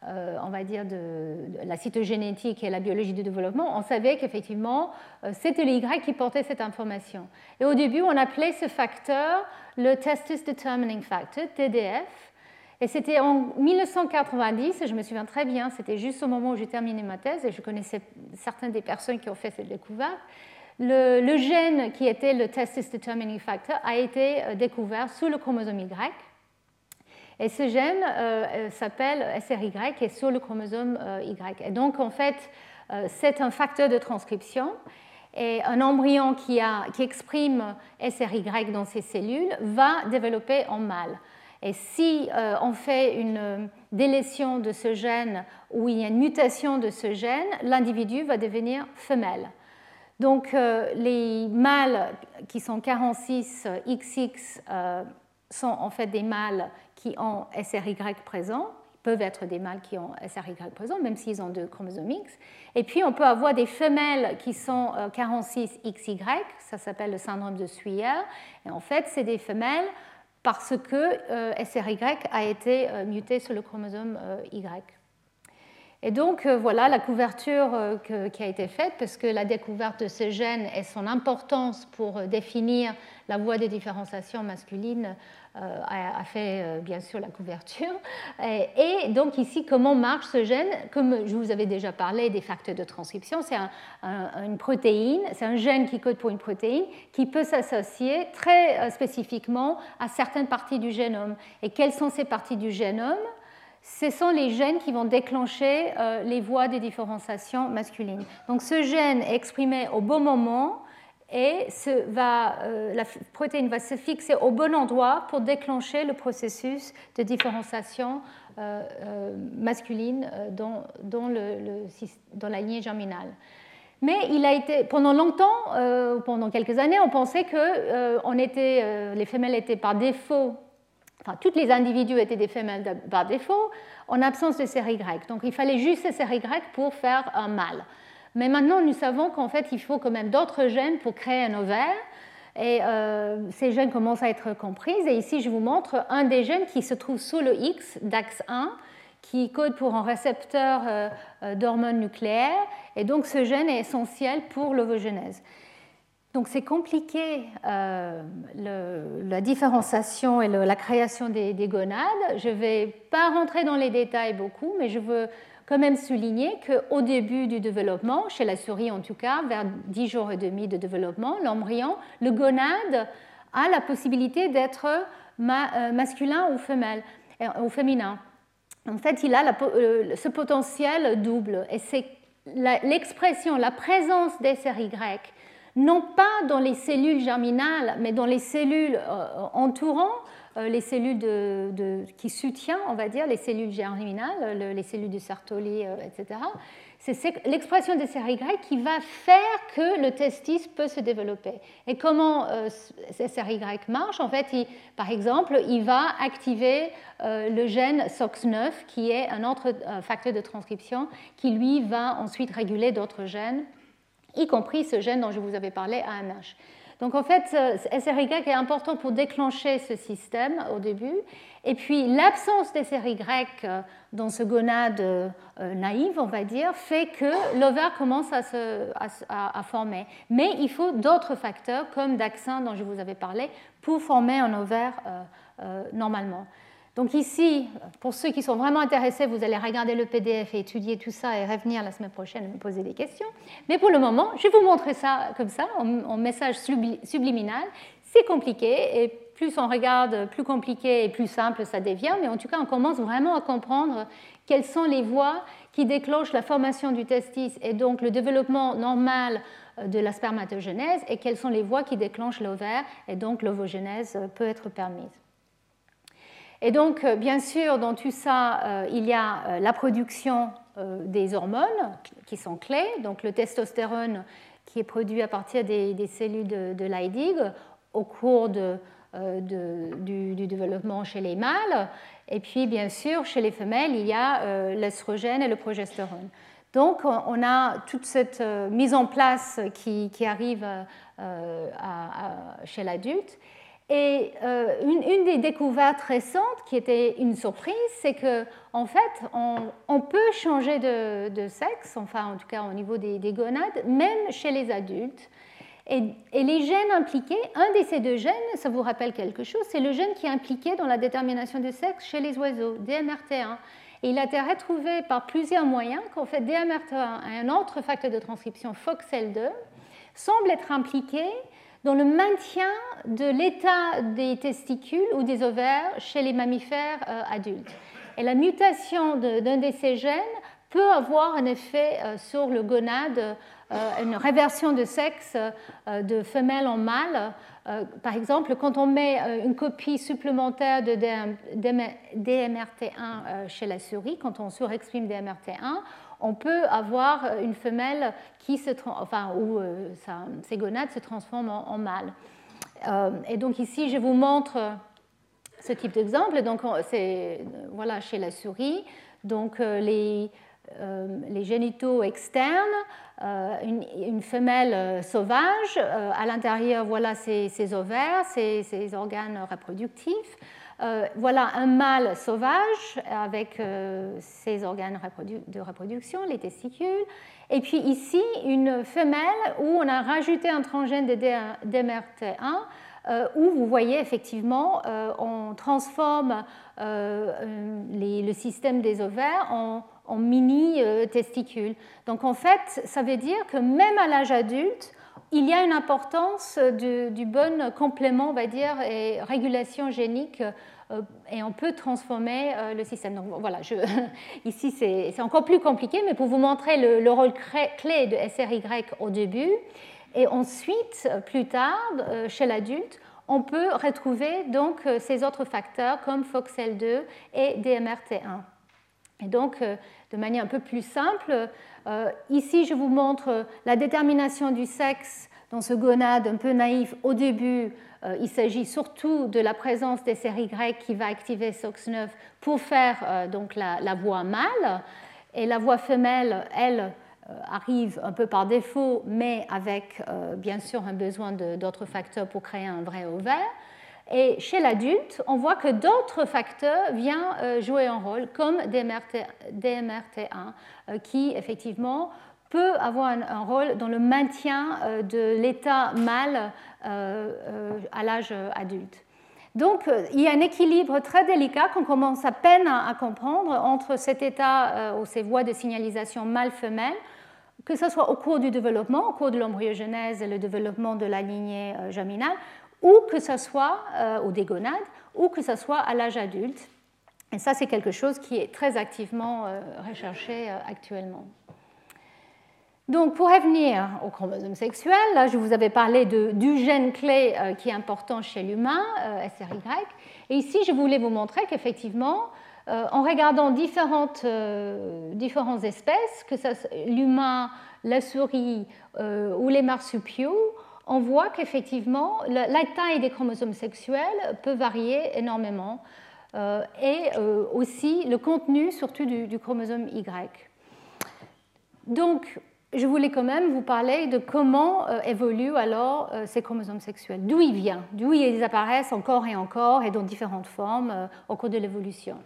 euh, on va dire, de, la cytogénétique et la biologie du développement, on savait qu'effectivement, euh, c'était les Y qui portaient cette information. Et au début, on appelait ce facteur le Testis Determining Factor, TDF. Et c'était en 1990, et je me souviens très bien, c'était juste au moment où j'ai terminé ma thèse, et je connaissais certaines des personnes qui ont fait cette découverte. Le, gène qui était le Testis Determining Factor a été euh, découvert sous le chromosome Y. Et ce gène euh, euh, s'appelle SRY et est sur le chromosome Y. Et donc, en fait, c'est un facteur de transcription. Et un embryon qui, qui exprime SRY dans ses cellules va développer en mâle. Et si on fait une délétion de ce gène ou il y a une mutation de ce gène, l'individu va devenir femelle. Donc les mâles qui sont 46 XX sont en fait des mâles qui ont SRY présent, peuvent être des mâles qui ont SRY présent, même s'ils ont deux chromosomes X. Et puis, on peut avoir des femelles qui sont 46XY, euh, ça s'appelle le syndrome de Suyer. Et en fait, c'est des femelles parce que euh, SRY a été euh, muté sur le chromosome Y. Et donc voilà la couverture qui a été faite, parce que la découverte de ce gène et son importance pour définir la voie de différenciation masculine euh, a, fait euh, bien sûr la couverture. Et, donc ici, comment marche ce gène? Comme je vous avais déjà parlé des facteurs de transcription, c'est une protéine, c'est un gène qui code pour une protéine qui peut s'associer très euh, spécifiquement à certaines parties du génome. Et quelles sont ces parties du génome? Ce sont les gènes qui vont déclencher les voies de différenciation masculine. Donc ce gène est exprimé au bon moment et euh, la protéine va se fixer au bon endroit pour déclencher le processus de différenciation euh, euh, masculine dans, la lignée germinale. Mais pendant longtemps, pendant quelques années, on pensait que les femelles étaient par défaut, enfin, tous les individus étaient des femelles par défaut, en absence de série Y. Donc il fallait juste ces série Y pour faire un mâle. Mais maintenant, nous savons qu'en fait, il faut quand même d'autres gènes pour créer un ovaire. Et euh, ces gènes commencent à être compris. Et ici, je vous montre un des gènes qui se trouve sous le X d'AX1, qui code pour un récepteur euh, euh, d'hormones nucléaires. Et donc, ce gène est essentiel pour l'ovogenèse. Donc, c'est compliqué la différenciation et la création des gonades. Je ne vais pas rentrer dans les détails beaucoup, mais je veux quand même souligner qu'au début du développement, chez la souris en tout cas, vers 10 jours et demi de développement, l'embryon, le gonade a la possibilité d'être euh, masculin euh, ou féminin. En fait, il a euh, ce potentiel double. Et c'est l'expression, la présence des Y, non pas dans les cellules germinales, mais dans les cellules entourant euh, les cellules qui soutiennent, on va dire, les cellules germinales, les cellules du Sertoli, euh, etc. C'est l'expression des Y qui va faire que le testis peut se développer. Et comment euh, ces Y marchent En fait, par exemple, il va activer le gène SOX9, qui est un autre facteur de transcription, qui lui va ensuite réguler d'autres gènes, y compris ce gène dont je vous avais parlé, AMH. Donc en fait, SRY est important pour déclencher ce système au début. Et puis l'absence des SRY euh, dans ce gonade euh, naïve, on va dire, fait que l'ovaire commence à se à, former. Mais il faut d'autres facteurs, comme Daxin dont je vous avais parlé, pour former un ovaire euh, normalement. Donc ici, pour ceux qui sont vraiment intéressés, vous allez regarder le PDF et étudier tout ça et revenir la semaine prochaine et me poser des questions. Mais pour le moment, je vais vous montrer ça comme ça, en, message subliminal. C'est compliqué et plus on regarde, plus compliqué et plus simple ça devient. Mais en tout cas, on commence vraiment à comprendre quelles sont les voies qui déclenchent la formation du testis et donc le développement normal euh, de la spermatogenèse et quelles sont les voies qui déclenchent l'ovaire et donc l'ovogénèse peut être permise. Et donc, euh, bien sûr, dans tout ça, euh, il y a euh, la production des hormones qui sont clés, donc le testostérone qui est produit à partir des, cellules de, de au cours du, développement chez les mâles. Et puis, bien sûr, chez les femelles, il y a l'estrogène et le progestérone. Donc, on a toute cette mise en place qui, arrive chez l'adulte. Et euh, une, des découvertes récentes qui était une surprise, c'est que en fait, on, peut changer de, sexe, enfin en tout cas au niveau des, gonades, même chez les adultes. Et, les gènes impliqués, un de ces deux gènes, ça vous rappelle quelque chose, c'est le gène qui est impliqué dans la détermination du sexe chez les oiseaux, DMRT1. Et il a été retrouvé par plusieurs moyens qu'en fait DMRT1 et un autre facteur de transcription, FOXL2, semblent être impliqués dans le maintien de l'état des testicules ou des ovaires chez les mammifères euh, adultes. Et la mutation d'un de, ces gènes peut avoir un effet euh, sur le gonade, euh, une réversion de sexe de femelle en mâle. Par exemple, quand on met une copie supplémentaire de DMRT1 chez la souris, quand on surexprime DMRT1, on peut avoir une femelle qui se, enfin, où euh, ses gonades se transforment en, mâle. Euh, et donc ici, je vous montre ce type d'exemple. Donc c'est voilà chez la souris. Donc euh, les, les génitaux externes, une, femelle sauvage. à l'intérieur, voilà ses, ovaires, ses, organes reproductifs. Voilà un mâle sauvage avec ses organes de reproduction, les testicules. Et puis ici, une femelle où on a rajouté un transgène de DMRT1 où vous voyez effectivement, on transforme le système des ovaires en, en mini-testicules. Donc en fait, ça veut dire que même à l'âge adulte, il y a une importance du, bon complément, on va dire, et régulation génique, euh, et on peut transformer euh, le système. Donc voilà, ici c'est encore plus compliqué, mais pour vous montrer le, rôle clé de SRY au début, et ensuite, plus tard, euh, chez l'adulte, on peut retrouver donc ces autres facteurs comme FOXL2 et DMRT1. Et donc, de manière un peu plus simple. Euh, ici, je vous montre la détermination du sexe dans ce gonade un peu naïf. Au début, euh, il s'agit surtout de la présence des séries grecques qui va activer SOX9 pour faire euh, donc la, la, voix mâle. Et la voix femelle, elle, arrive un peu par défaut, mais avec bien sûr un besoin d'autres facteurs pour créer un vrai ovaire. Et chez l'adulte, on voit que d'autres facteurs viennent euh, jouer un rôle, comme DMRT, 1 euh, qui effectivement peut avoir un, rôle dans le maintien euh, de l'état mâle à l'âge adulte. Donc, il y a un équilibre très délicat qu'on commence à peine à, comprendre entre cet état ou ces voies de signalisation mâle-femelle, que ce soit au cours du développement, au cours de l'embryogenèse et le développement de la lignée jaminale, ou que ce soit euh, au dégonade, ou que ce soit à l'âge adulte. Et ça, c'est quelque chose qui est très activement euh, recherché euh, actuellement. Donc, pour revenir au chromosome sexuel, là, je vous avais parlé du gène clé qui est important chez l'humain, SRY. Et ici, je voulais vous montrer qu'effectivement, en regardant différentes, différentes espèces, que ce soit l'humain, la souris ou les marsupiaux, on voit qu'effectivement, la taille des chromosomes sexuels peut varier énormément euh, et euh, aussi le contenu surtout du, chromosome Y. Donc, je voulais quand même vous parler de comment euh, évoluent alors ces chromosomes sexuels, d'où ils viennent, d'où ils apparaissent encore et encore et dans différentes formes au cours de l'évolution?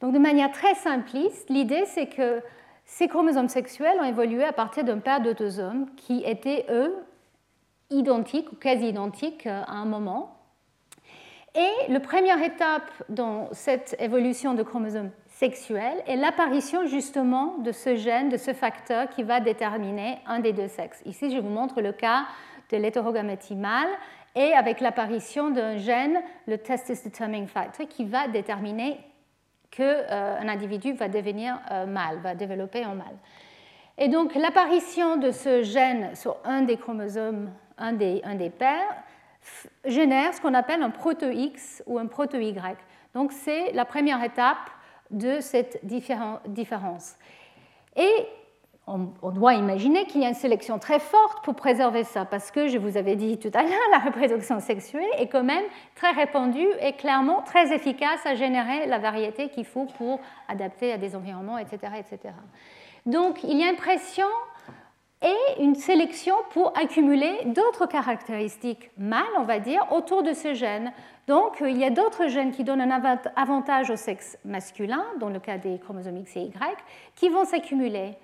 Donc, de manière très simpliste, l'idée c'est que ces chromosomes sexuels ont évolué à partir d'un père d'autosomes qui étaient, eux, identiques ou quasi identiques euh, à un moment. Et la première étape dans cette évolution de chromosomes sexuels est l'apparition justement de ce gène, de ce facteur qui va déterminer un des deux sexes. Ici, je vous montre le cas de l'hétérogamétie mâle et avec l'apparition d'un gène, le testis determining factor, qui va déterminer qu'un euh, individu va devenir euh, mâle, va développer un mâle. Et donc l'apparition de ce gène sur un des chromosomes un des, un génère ce qu'on appelle un proto-X ou un proto-Y. Donc c'est la première étape de cette différence. Et on, doit imaginer qu'il y a une sélection très forte pour préserver ça, parce que je vous avais dit tout à l'heure, la reproduction sexuelle est quand même très répandue et clairement très efficace à générer la variété qu'il faut pour adapter à des environnements, etc. etc. Donc il y a une pression et une sélection pour accumuler d'autres caractéristiques mâles, on va dire, autour de ce gène. Donc, il y a d'autres gènes qui donnent un avantage au sexe masculin, dans le cas des chromosomes X et Y, qui vont s'accumuler.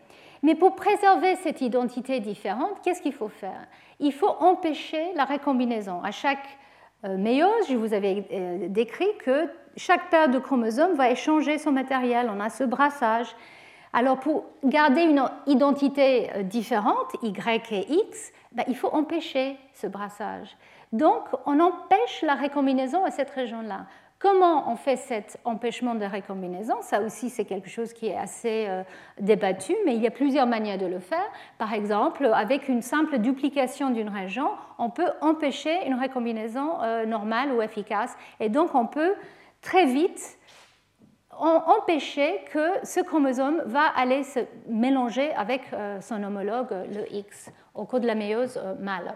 Mais pour préserver cette identité différente, qu'est-ce qu'il faut faire? Il faut empêcher la récombinaison. À chaque euh, méiose, je vous avais euh, décrit que chaque paire de chromosomes va échanger son matériel. On a ce brassage. Alors pour garder une identité euh, différente, Y et X, ben, il faut empêcher ce brassage. Donc on empêche la récombinaison à cette région-là. Comment on fait cet empêchement de récombinaison Ça aussi, c'est quelque chose qui est assez euh, débattu, mais il y a plusieurs manières de le faire. Par exemple, avec une simple duplication d'une région, on peut empêcher une récombinaison euh, normale ou efficace. Et donc, on peut très vite empêcher que ce chromosome va aller se mélanger avec euh, son homologue, le X, au cours de la méiose euh, mâle.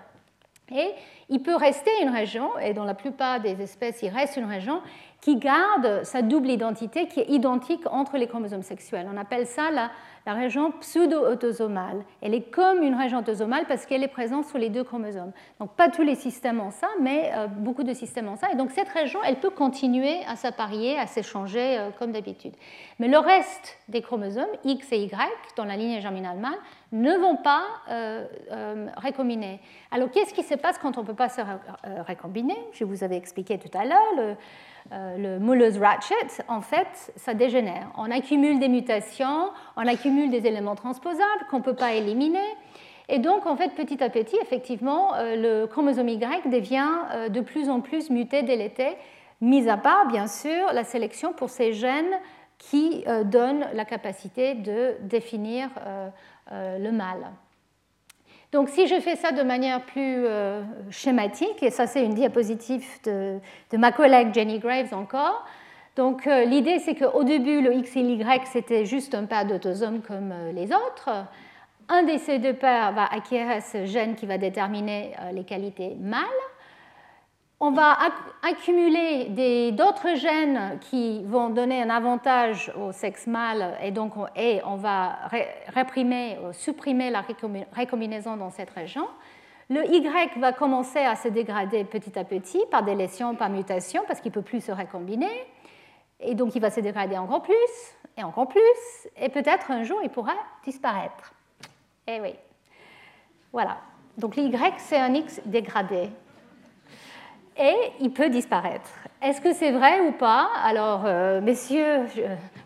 Et il peut rester une région, et dans la plupart des espèces, il reste une région qui garde sa double identité qui est identique entre les chromosomes sexuels. On appelle ça la, région pseudo-autosomale. Elle est comme une région autosomale parce qu'elle est présente sur les deux chromosomes. Donc pas tous les systèmes ont ça, mais euh, beaucoup de systèmes ont ça. Et donc cette région, elle peut continuer à s'apparier, à s'échanger euh, comme d'habitude. Mais le reste des chromosomes, X et Y, dans la lignée germinale mâle, ne vont pas euh, récombiner. Alors qu'est-ce qui se passe quand on ne peut pas se récombiner Je vous avais expliqué tout à l'heure. Euh, le Muller's ratchet, en fait, ça dégénère. On accumule des mutations, on accumule des éléments transposables qu'on ne peut pas éliminer. Et donc, en fait, petit à petit, effectivement, euh, le chromosome Y devient euh, de plus en plus muté, délété, mis à part, bien sûr, la sélection pour ces gènes qui donnent la capacité de définir le mâle. Donc si je fais ça de manière plus euh, schématique, et ça c'est une diapositive de, ma collègue Jenny Graves encore, donc euh, l'idée c'est qu'au début le X et l'Y c'était juste un paire d'autosomes comme euh, les autres. Un de ces deux paires va acquérir ce gène qui va déterminer les qualités mâles on va accumuler d'autres gènes qui vont donner un avantage au sexe mâle et donc on, va réprimer, supprimer la récombinaison dans cette région. Le Y va commencer à se dégrader petit à petit par des lésions, par mutation, parce qu'il ne peut plus se récombiner. Et donc il va se dégrader encore plus, et encore plus, et peut-être un jour il pourra disparaître. Eh oui. Voilà. Donc l'Y, c'est un X dégradé et il peut disparaître. Est-ce que c'est vrai ou pas? Alors, euh, messieurs,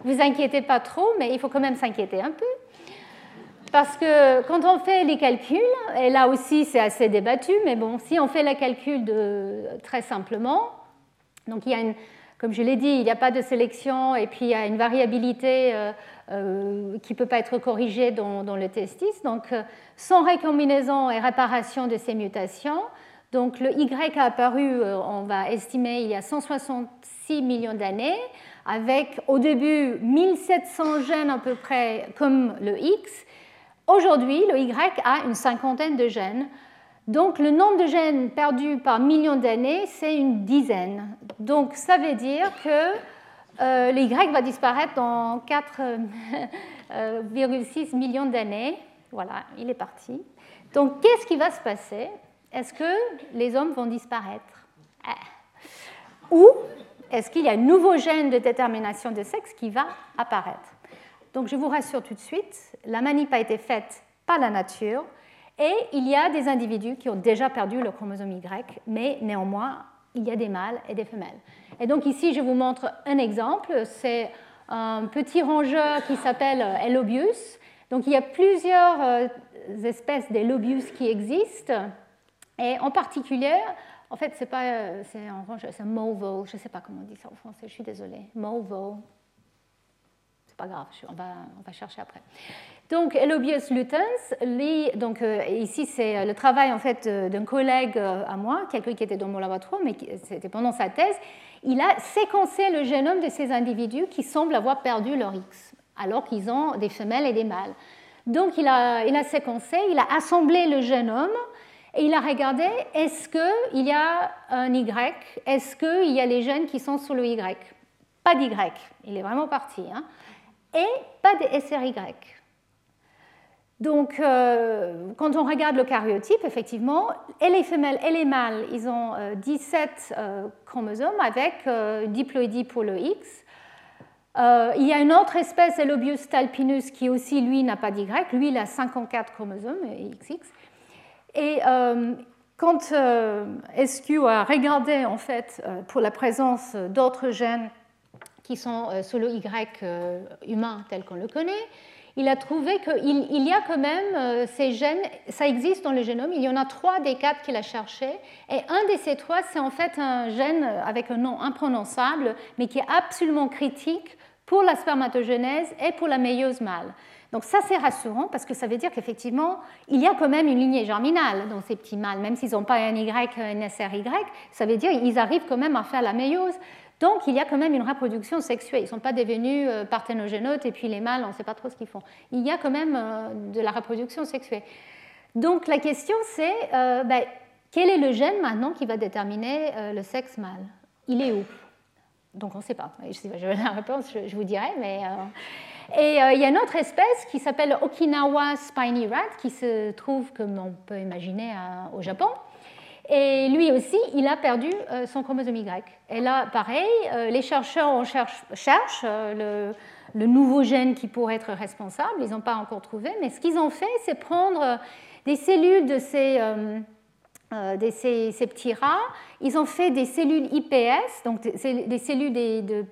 vous inquiétez pas trop, mais il faut quand même s'inquiéter un peu. Parce que quand on fait les calculs, et là aussi c'est assez débattu, mais bon, si on fait le calcul très simplement, donc il y a une, comme je l'ai dit, il n'y a pas de sélection et puis il y a une variabilité euh, euh, qui ne peut pas être corrigée dans le testis. Donc sans récombinaison et réparation de ces mutations, donc le Y a apparu, euh, on va estimer, il y a 166 millions d'années, avec au début 1700 gènes à peu près comme le X. Aujourd'hui, le Y a une cinquantaine de gènes. Donc le nombre de gènes perdus par millions d'années, c'est une dizaine. Donc ça veut dire que euh, le Y va disparaître dans 4,6 euh, millions d'années. Voilà, il est parti. Donc qu'est-ce qui va se passer? Est-ce que les hommes vont disparaître? Ah. Ou est-ce qu'il y a un nouveau gène de détermination de sexe qui va apparaître? Donc je vous rassure tout de suite, la manip a été faite par la nature et il y a des individus qui ont déjà perdu le chromosome Y, mais néanmoins, il y a des mâles et des femelles. Et donc ici, je vous montre un exemple. C'est un petit rongeur qui s'appelle Elobius. Donc il y a plusieurs euh, espèces d'Elobius qui existent. Et en particulier, en fait, c'est pas, euh, c'est en c'est Movo, je ne sais pas comment on dit ça en français, je suis désolée. Movo, c'est pas grave, on va, on va chercher après. Donc, Elobius lutens, donc euh, ici c'est euh, le travail en fait d'un collègue à moi, quelqu'un qui était dans mon laboratoire, mais c'était pendant sa thèse. Il a séquencé le génome de ces individus qui semblent avoir perdu leur X, alors qu'ils ont des femelles et des mâles. Donc, il a, il a séquencé, il a assemblé le génome et il a regardé, est-ce qu'il y a un Y? Est-ce qu'il y a les gènes qui sont sur le Y? Pas d'Y, il est vraiment parti. Hein. et pas de SRY. Donc, euh, quand on regarde le karyotype, effectivement, et les femelles et les mâles, ils ont 17 euh, euh, chromosomes avec diploïdie pour le X. il y a une autre espèce, Elobius talpinus, qui aussi, lui, n'a pas d'Y. Lui, il a 54 chromosomes, XX. Et euh, quand euh, SQ a regardé en fait euh, pour la présence d'autres gènes qui sont sur le Y humain tel qu'on le connaît, il a trouvé qu'il y a quand même ces gènes, ça existe dans le génome, il y en a trois des quatre qu'il a cherché, et un de ces trois, c'est en fait un gène avec un nom imprononçable, mais qui est absolument critique pour la spermatogénèse et pour la méiose mâle. Donc ça, c'est rassurant parce que ça veut dire qu'effectivement, il y a quand même une lignée germinale dans ces petits mâles, même s'ils n'ont pas un Y, un SRY, ça veut dire qu'ils arrivent quand même à faire la méiose. Donc il y a quand même une reproduction sexuelle. Ils ne sont pas devenus euh, parthénogénotes et puis les mâles, on ne sait pas trop ce qu'ils font. Il y a quand même euh, de la reproduction sexuelle. Donc la question, c'est euh, ben, quel est le gène maintenant qui va déterminer le sexe mâle? Il est où? Donc on ne sait pas. Je sais pas, la réponse, je, vous dirai. Mais, Et il y a une autre espèce qui s'appelle Okinawa spiny rat, qui se trouve, comme on peut imaginer, au Japon. Et lui aussi, il a perdu son chromosome Y. Et là, pareil, les chercheurs cherchent, le, nouveau gène qui pourrait être responsable. Ils n'ont pas encore trouvé. Mais ce qu'ils ont fait, c'est prendre des cellules de ces euh, de ces, petits rats, ils ont fait des cellules IPS, donc des, cellules de,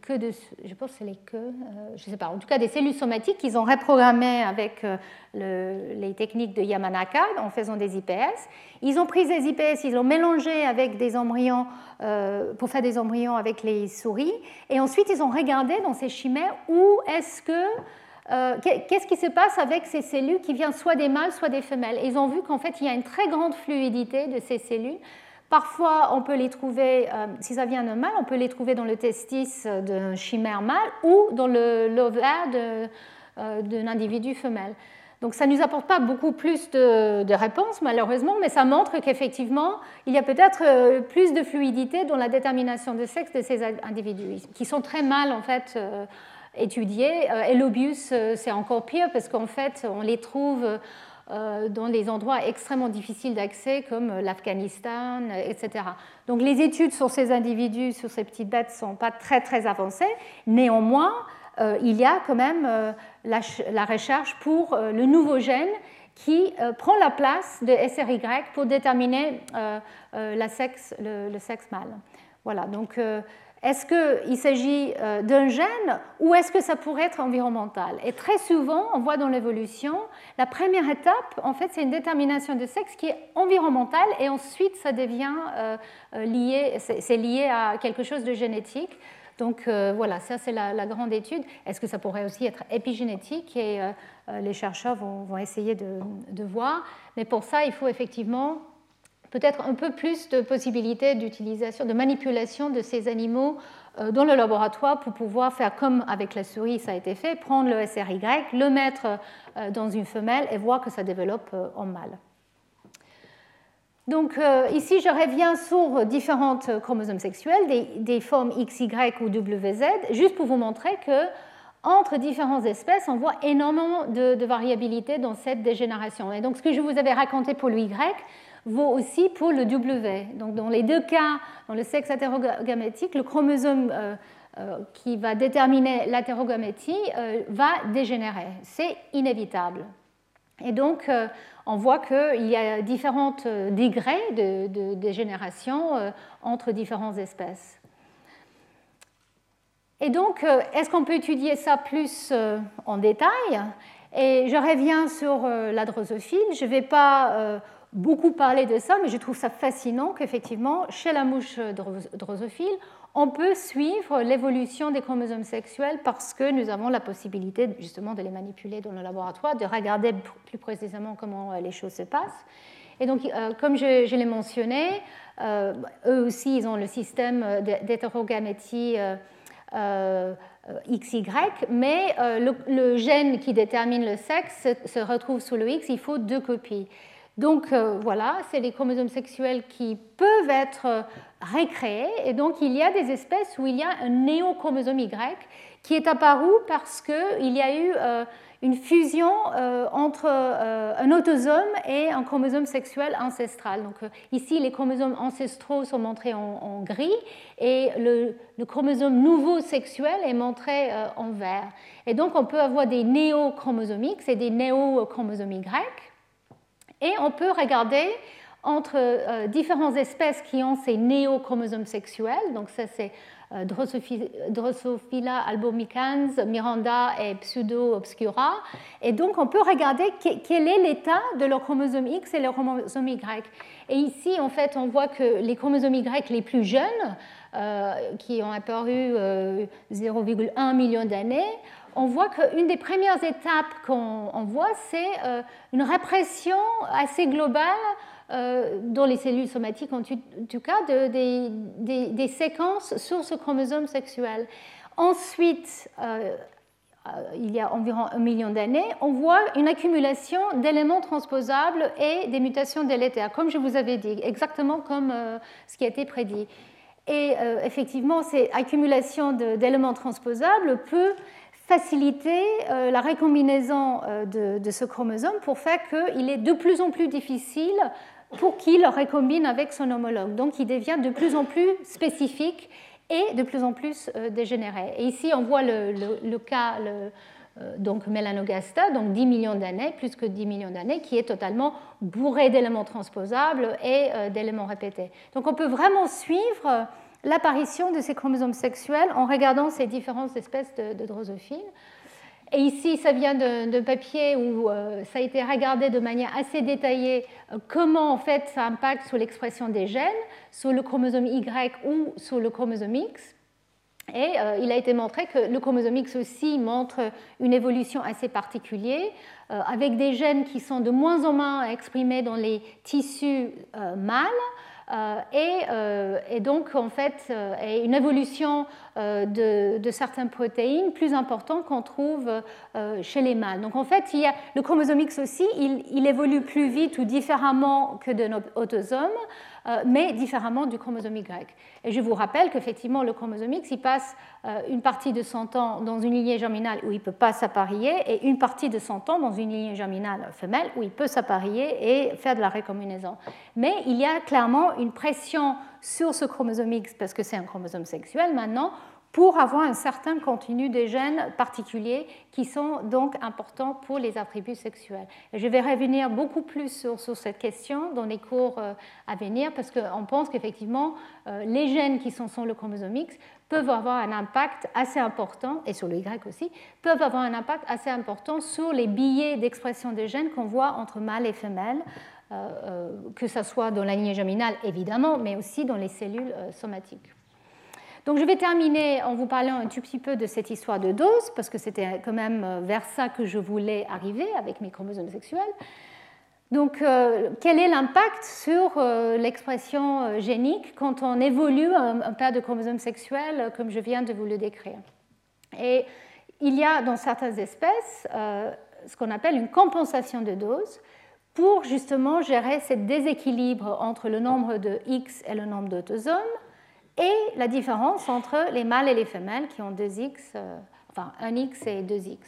queue de, je pense c'est les queues, euh, je ne sais pas, en tout cas des cellules somatiques qu'ils ont reprogrammées avec euh, les techniques de Yamanaka en faisant des IPS. Ils ont pris ces IPS, ils ont mélangé avec des embryons pour faire des embryons avec les souris, et ensuite ils ont regardé dans ces chimères où est-ce que euh, qu'est-ce qui se passe avec ces cellules qui viennent soit des mâles, soit des femelles? ils ont vu qu'en fait, il y a une très grande fluidité de ces cellules. Parfois, on peut les trouver, euh, si ça vient d'un mâle, on peut les trouver dans le testis d'un chimère mâle ou dans l'ovaire euh, d'un individu femelle. Donc ça ne nous apporte pas beaucoup plus de, de, réponses, malheureusement, mais ça montre qu'effectivement, il y a peut-être plus de fluidité dans la détermination de sexe de ces individus, qui sont très mal, en fait, étudiés. Euh, euh, c'est encore pire parce qu'en fait, on les trouve euh, dans des endroits extrêmement difficiles d'accès comme l'Afghanistan, etc. Donc les études sur ces individus, sur ces petites bêtes, ne sont pas très très avancées. Néanmoins, il y a quand même la, recherche pour le nouveau gène qui prend la place de SRY pour déterminer la sexe, le, le, sexe mâle. Voilà, donc est-ce qu'il s'agit euh, d'un gène ou est-ce que ça pourrait être environnemental? Et très souvent, on voit dans l'évolution, la première étape, en fait, c'est une détermination de sexe qui est environnementale et ensuite ça devient euh, euh, lié, c'est lié à quelque chose de génétique. Donc voilà, ça c'est la, grande étude. Est-ce que ça pourrait aussi être épigénétique? Et les chercheurs vont, essayer de voir. Mais pour ça, il faut effectivement peut-être un peu plus de possibilités d'utilisation, de manipulation de ces animaux euh, dans le laboratoire pour pouvoir faire comme avec la souris ça a été fait, prendre le SRY, le mettre euh, dans une femelle et voir que ça développe euh, en mâle. Donc ici, je reviens sur différentes chromosomes sexuels, des, formes XY ou WZ, juste pour vous montrer que entre différentes espèces, on voit énormément de, de variabilité dans cette dégénération. Et donc, ce que je vous avais raconté pour le Y, vaut aussi pour le W. Donc dans les deux cas, dans le sexe hétérogamétique, le chromosome euh, euh, qui va déterminer l'hétérogamétie euh, va dégénérer. C'est inévitable. Et donc, on voit qu'il y a différents degrés de, dégénération entre différentes espèces. Et donc, est-ce qu'on peut étudier ça plus en détail? Et je reviens sur la drosophile. Je ne vais pas beaucoup parlé de ça, mais je trouve ça fascinant qu'effectivement, chez la mouche drosophile, on peut suivre l'évolution des chromosomes sexuels parce que nous avons la possibilité justement de les manipuler dans le laboratoire, de regarder plus précisément comment euh, les choses se passent. Et donc, euh, comme je, l'ai mentionné, euh, eux aussi, ils ont le système d'hétérogamétie XY, mais le, gène qui détermine le sexe se retrouve sous le X, il faut deux copies. Donc euh, voilà, c'est les chromosomes sexuels qui peuvent être euh, récréés. Et donc il y a des espèces où il y a un néochromosome Y qui est apparu parce qu'il y a eu euh, une fusion entre un autosome et un chromosome sexuel ancestral. Donc ici, les chromosomes ancestraux sont montrés en, gris et le, le, chromosome nouveau sexuel est montré en vert. Et donc on peut avoir des néochromosomes X et des néochromosomes Y. Et on peut regarder entre euh, différentes espèces qui ont ces néochromosomes sexuels, donc ça c'est euh, Drosophila albomicans, Miranda et Pseudo obscura. Et donc on peut regarder quel est l'état de leur chromosome X et leur chromosome Y. Et ici en fait on voit que les chromosomes Y les plus jeunes, euh, qui ont apparu 0,1 million d'années, on voit qu'une des premières étapes qu'on voit, c'est euh, une répression assez globale euh, dans les cellules somatiques, en tout cas, des, séquences sur ce chromosome sexuel. Ensuite, euh, il y a environ un million d'années, on voit une accumulation d'éléments transposables et des mutations délétères, comme je vous avais dit, exactement comme ce qui a été prédit. Et effectivement, cette accumulation d'éléments transposables peut faciliter la récombinaison de, de, ce chromosome pour faire qu'il est de plus en plus difficile pour qu'il recombine avec son homologue. Donc il devient de plus en plus spécifique et de plus en plus euh, dégénéré. Et ici, on voit le, cas euh, donc Melanogasta, donc 10 millions d'années, plus que 10 millions d'années, qui est totalement bourré d'éléments transposables et euh, d'éléments répétés. Donc on peut vraiment suivre l'apparition de ces chromosomes sexuels en regardant ces différentes espèces de, drosophiles. Et ici, ça vient d'un papier où euh, ça a été regardé de manière assez détaillée euh, comment en fait ça impacte sur l'expression des gènes, sur le chromosome Y ou sur le chromosome X. Et euh, il a été montré que le chromosome X aussi montre une évolution assez particulière, avec des gènes qui sont de moins en moins exprimés dans les tissus mâles euh, euh, et, donc, en fait, euh, une évolution de, certaines protéines plus importante qu'on trouve chez les mâles. Donc, en fait, il y a, le chromosome X aussi, il, il évolue plus vite ou différemment que de nos autosomes. Euh, mais différemment du chromosome Y. Et je vous rappelle qu'effectivement, le chromosome X, il passe euh, une partie de son temps dans une lignée germinale où il ne peut pas s'apparier et une partie de son temps dans une lignée germinale femelle où il peut s'apparier et faire de la récombinaison. Mais il y a clairement une pression sur ce chromosome X, parce que c'est un chromosome sexuel maintenant, pour avoir un certain contenu des gènes particuliers qui sont donc importants pour les attributs sexuels. je vais revenir beaucoup plus sur, cette question dans les cours euh, à venir parce qu'on pense qu'effectivement, euh, les gènes qui sont sur le chromosome X peuvent avoir un impact assez important, et sur le Y aussi, peuvent avoir un impact assez important sur les billets d'expression des gènes qu'on voit entre mâles et femelles, euh, que ce soit dans la lignée germinale évidemment, mais aussi dans les cellules somatiques. Donc je vais terminer en vous parlant un tout petit peu de cette histoire de dose, parce que c'était quand même euh, vers ça que je voulais arriver avec mes chromosomes sexuels. Donc, euh, quel est l'impact sur euh, l'expression génique quand on évolue un, paire de chromosomes sexuels, comme je viens de vous le décrire? Et il y a dans certaines espèces ce qu'on appelle une compensation de dose pour justement gérer ce déséquilibre entre le nombre de X et le nombre d'autosomes et la différence entre les mâles et les femelles qui ont 2X, euh, enfin 1X et 2X.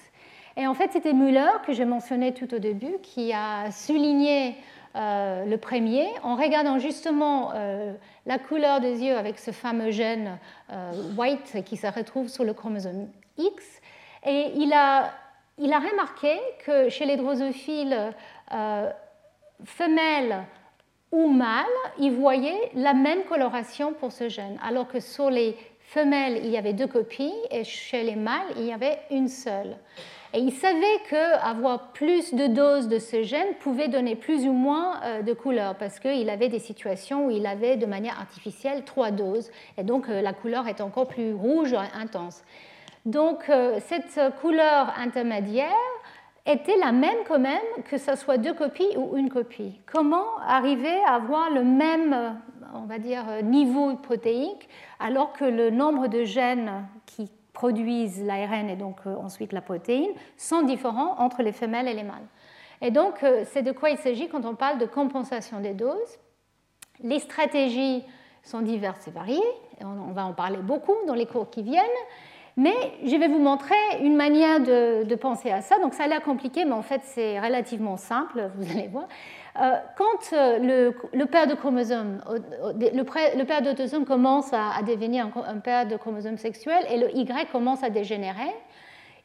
Et en fait, c'était Müller, que j'ai mentionné tout au début, qui a souligné euh, le premier en regardant justement euh, la couleur des yeux avec ce fameux gène white qui se retrouve sur le chromosome X. Et il a, il a remarqué que chez les drosophiles femelles ou mâles, ils voyaient la même coloration pour ce gène, alors que sur les femelles, il y avait deux copies et chez les mâles, il y avait une seule. Et ils savaient qu'avoir plus de doses de ce gène pouvait donner plus ou moins euh, de couleur, parce qu'il avait des situations où il avait de manière artificielle trois doses, et donc euh, la couleur est encore plus rouge, intense. Donc euh, cette couleur intermédiaire était la même quand même que ce soit deux copies ou une copie. Comment arriver à avoir le même, on va dire, niveau protéique alors que le nombre de gènes qui produisent l'ARN et donc euh, ensuite la protéine sont différents entre les femelles et les mâles? Et donc euh, c'est de quoi il s'agit quand on parle de compensation des doses. Les stratégies sont diverses et variées, on va en parler beaucoup dans les cours qui viennent. Mais je vais vous montrer une manière de, penser à ça. Donc ça a l'air compliqué, mais en fait c'est relativement simple, vous allez voir. Euh, quand euh, le, paire de chromosomes, le, paire d'autosomes commence à, devenir un, paire de chromosomes sexuels et le Y commence à dégénérer,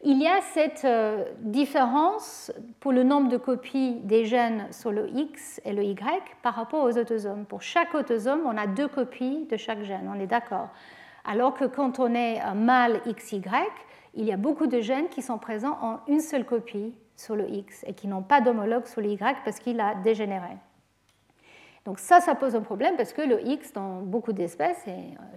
il y a cette euh, différence pour le nombre de copies des gènes sur le X et le Y par rapport aux autosomes. Pour chaque autosome, on a deux copies de chaque gène, on est d'accord. Alors que quand on est un mâle XY, il y a beaucoup de gènes qui sont présents en une seule copie sur le X et qui n'ont pas d'homologue sur le Y parce qu'il a dégénéré. Donc ça, ça pose un problème parce que le X, dans beaucoup d'espèces,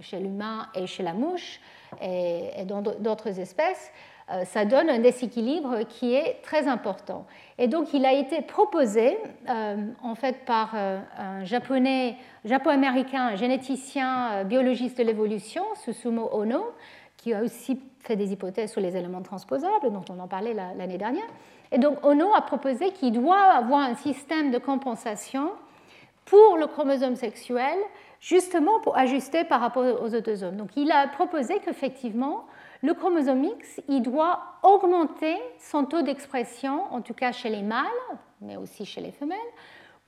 chez l'humain et chez la mouche et dans d'autres espèces, euh, ça donne un déséquilibre qui est très important. Et donc il a été proposé euh, en fait par euh, un japonais, japo-américain, généticien, biologiste de l'évolution, Susumu Ono, qui a aussi fait des hypothèses sur les éléments transposables, dont on en parlait l'année dernière. Et donc Ono a proposé qu'il doit avoir un système de compensation pour le chromosome sexuel justement pour ajuster par rapport aux autosomes. Donc il a proposé qu'effectivement, le chromosome X, il doit augmenter son taux d'expression, en tout cas chez les mâles, mais aussi chez les femelles,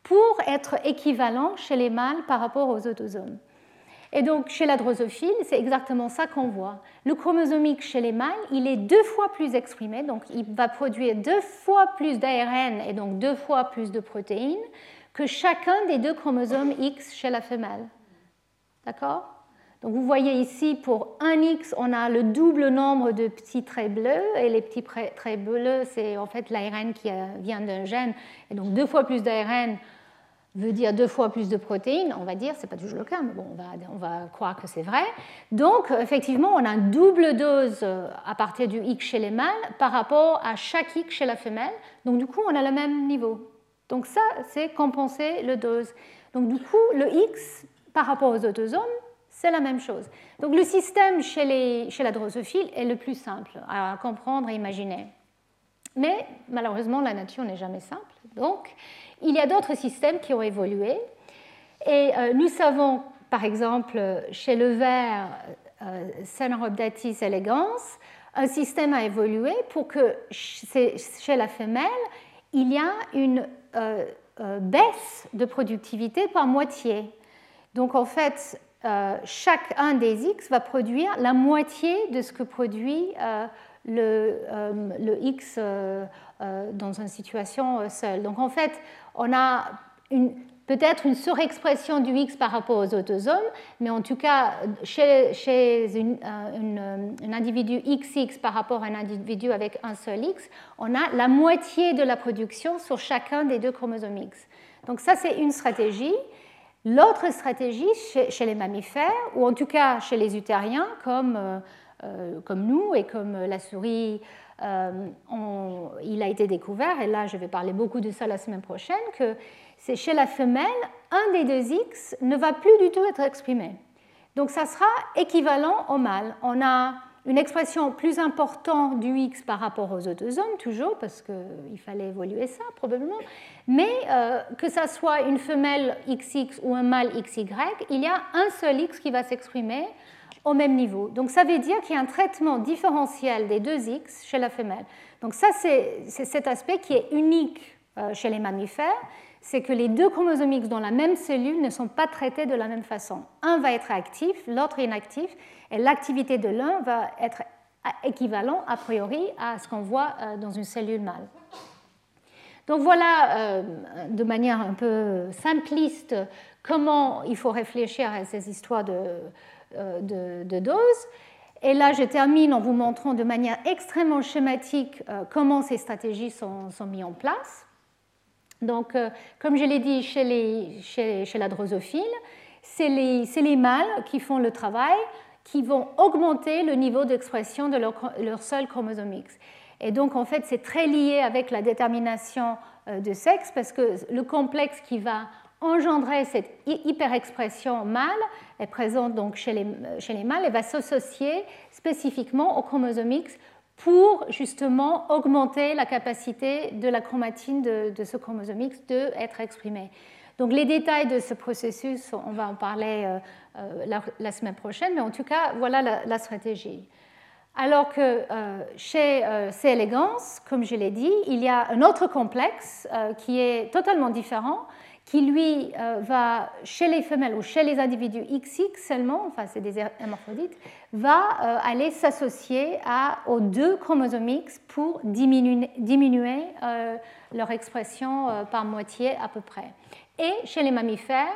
pour être équivalent chez les mâles par rapport aux autosomes. Et donc, chez la drosophile, c'est exactement ça qu'on voit. Le chromosomique chez les mâles, il est deux fois plus exprimé, donc il va produire deux fois plus d'ARN et donc deux fois plus de protéines que chacun des deux chromosomes X chez la femelle. D'accord? Donc, vous voyez ici, pour un X, on a le double nombre de petits traits bleus, et les petits traits bleus, c'est en fait l'ARN qui vient d'un gène, et donc deux fois plus d'ARN veut dire deux fois plus de protéines, on va dire, ce n'est pas toujours le cas, mais bon, on va, on va croire que c'est vrai. Donc, effectivement, on a une double dose euh, à partir du X chez les mâles par rapport à chaque X chez la femelle. Donc, du coup, on a le même niveau. Donc, ça, c'est compenser le dose. Donc, du coup, le X par rapport aux autosomes, c'est la même chose. Donc, le système chez, les, chez la drosophile est le plus simple à comprendre et imaginer. Mais malheureusement, la nature n'est jamais simple. Donc, il y a d'autres systèmes qui ont évolué. Et euh, nous savons, par exemple, chez le ver, euh, elegans, un système a évolué pour que chez la femelle, il y a une euh, euh, baisse de productivité par moitié. Donc en fait, chacun des X va produire la moitié de ce que produit le, le, X dans une situation seule. Donc en fait, on a peut-être une surexpression du X par rapport aux autosomes, mais en tout cas, chez, euh, un individu XX par rapport à un individu avec un seul X, on a la moitié de la production sur chacun des deux chromosomes X. Donc ça, c'est une stratégie. L'autre stratégie chez, les mammifères, ou en tout cas chez les utériens, comme, euh, euh, comme nous et comme la souris euh, il a été découvert, et là je vais parler beaucoup de ça la semaine prochaine, que c'est chez la femelle, un des deux X ne va plus du tout être exprimé. Donc ça sera équivalent au mâle. On a une expression plus importante du X par rapport aux autosomes, toujours, parce qu'il fallait évoluer ça probablement, mais euh, que ça soit une femelle XX ou un mâle XY, il y a un seul X qui va s'exprimer au même niveau. Donc ça veut dire qu'il y a un traitement différentiel des deux X chez la femelle. Donc ça, c'est cet aspect qui est unique euh, chez les mammifères, c'est que les deux chromosomes X dans la même cellule ne sont pas traités de la même façon. Un va être actif, l'autre inactif, et l'activité de l'un va être équivalent a priori à ce qu'on voit euh, dans une cellule mâle. Donc voilà, euh, de manière un peu simpliste, comment il faut réfléchir à ces histoires de, euh, doses. Et là, je termine en vous montrant de manière extrêmement schématique comment ces stratégies sont mises en place. Donc, euh, comme je l'ai dit chez, les, chez, chez la drosophile, c'est les, les, mâles qui font le travail, qui vont augmenter le niveau d'expression de leur, seul chromosome X. Et donc, en fait, c'est très lié avec la détermination de sexe, parce que le complexe qui va engendrer cette hyperexpression mâle est présente donc chez les, chez les mâles et va s'associer spécifiquement au chromosome X pour justement augmenter la capacité de la chromatine de, ce chromosome X d'être exprimée. Donc les détails de ce processus, on va en parler euh, euh, la, semaine prochaine, mais en tout cas, voilà la, stratégie. Alors que euh, chez C. elegans, comme je l'ai dit, il y a un autre complexe qui est totalement différent, qui lui euh, va, chez les femelles ou chez les individus XX seulement, enfin c'est des hermaphrodites, va euh, aller s'associer aux deux chromosomes X pour diminuer, euh, leur expression par moitié à peu près. Et chez les mammifères,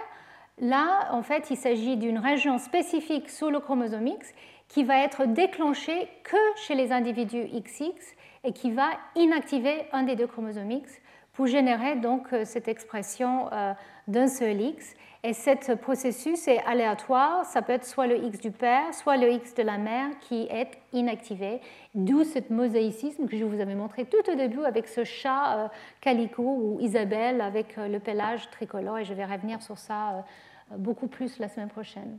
là, en fait, il s'agit d'une région spécifique sous le chromosome X qui va être déclenchée que chez les individus XX et qui va inactiver un des deux chromosomes X pour générer donc euh, cette expression euh, d'un seul X. Et ce processus est aléatoire, ça peut être soit le X du père, soit le X de la mère qui est inactivé, d'où ce mosaïcisme que je vous avais montré tout au début avec ce chat euh, calico ou Isabelle avec le pelage tricolore, et je vais revenir sur ça beaucoup plus la semaine prochaine.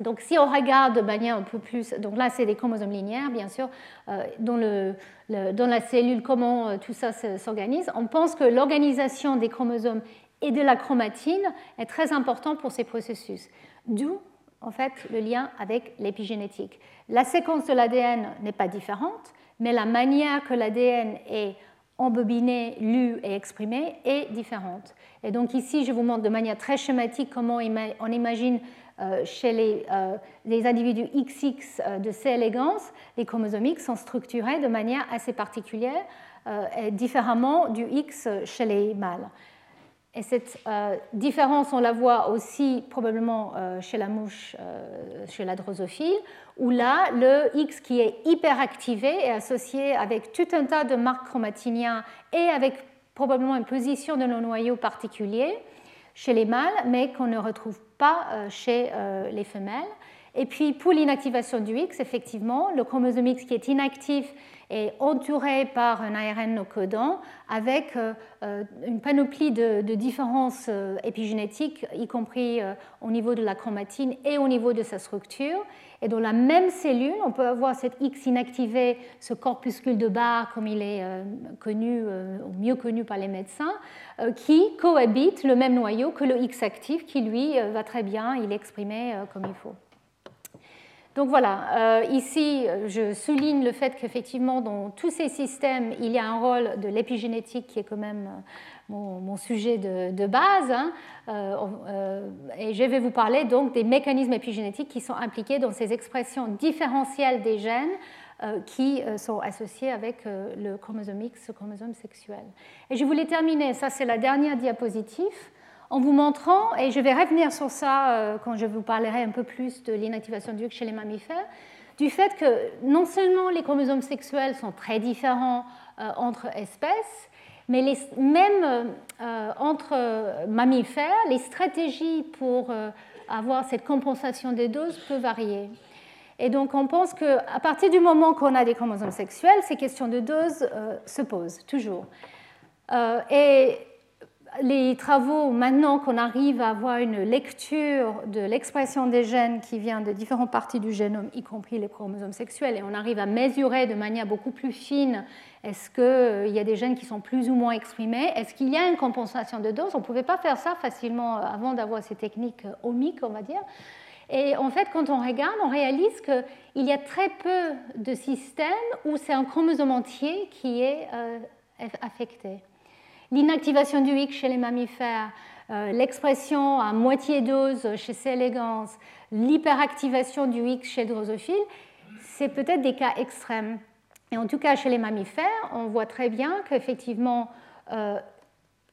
Donc si on regarde de manière un peu plus, donc là c'est des chromosomes linéaires bien sûr, euh, dans, le, dans, la cellule comment euh, tout ça s'organise, on pense que l'organisation des chromosomes et de la chromatine est très importante pour ces processus. d'où en fait le lien avec l'épigénétique. La séquence de l'ADN n'est pas différente, mais la manière que l'ADN est embobiné, lu et exprimé est différente. Et donc ici, je vous montre de manière très schématique comment on imagine chez les, euh, individus XX euh, de C. elegans, les chromosomes X sont structurés de manière assez particulière, différemment du X chez les mâles. Et cette différence, on la voit aussi probablement chez la mouche, chez la drosophile, où là, le X qui est hyperactivé est associé avec tout un tas de marques chromatiniens et avec probablement une position de nos noyaux particulier chez les mâles, mais qu'on ne retrouve pas euh, chez euh, les femelles. Et puis pour l'inactivation du X, effectivement, le chromosome X qui est inactif est entouré par un ARN codant avec euh, une panoplie de, différences épigénétiques, y compris au niveau de la chromatine et au niveau de sa structure. Et dans la même cellule, on peut avoir cette X inactivé, ce corpuscule de Barr, comme il est euh, connu, euh, mieux connu par les médecins, euh, qui cohabite le même noyau que le X actif, qui lui va très bien, il est exprimé comme il faut. Donc voilà, ici je souligne le fait qu'effectivement dans tous ces systèmes, il y a un rôle de l'épigénétique qui est quand même mon, sujet de, base. Hein. Euh, euh, et je vais vous parler donc des mécanismes épigénétiques qui sont impliqués dans ces expressions différentielles des gènes euh, qui sont associés avec le chromosome X, ce chromosome sexuel. Et je voulais terminer, ça c'est la dernière diapositive, en vous montrant, et je vais revenir sur ça quand je vous parlerai un peu plus de l'inactivation du chez les mammifères, du fait que non seulement les chromosomes sexuels sont très différents entre espèces, mais même euh, entre mammifères, les stratégies pour euh, avoir cette compensation des doses peuvent varier. Et donc on pense qu'à partir du moment qu'on a des chromosomes sexuels, ces questions de dose euh, se posent toujours. et les travaux, maintenant qu'on arrive à avoir une lecture de l'expression des gènes qui vient de différentes parties du génome, y compris les chromosomes sexuels, et on arrive à mesurer de manière beaucoup plus fine est-ce qu'il euh, y a des gènes qui sont plus ou moins exprimés? Est-ce qu'il y a une compensation de dose? On ne pouvait pas faire ça facilement euh, avant d'avoir ces techniques euh, omiques, on va dire. Et en fait, quand on regarde, on réalise qu'il y a très peu de systèmes où c'est un chromosome entier qui est affecté. L'inactivation du X chez les mammifères, l'expression à moitié dose chez C. elegans, l'hyperactivation du X chez Drosophile, c'est peut-être des cas extrêmes. Et en tout cas, chez les mammifères, on voit très bien qu'effectivement, euh,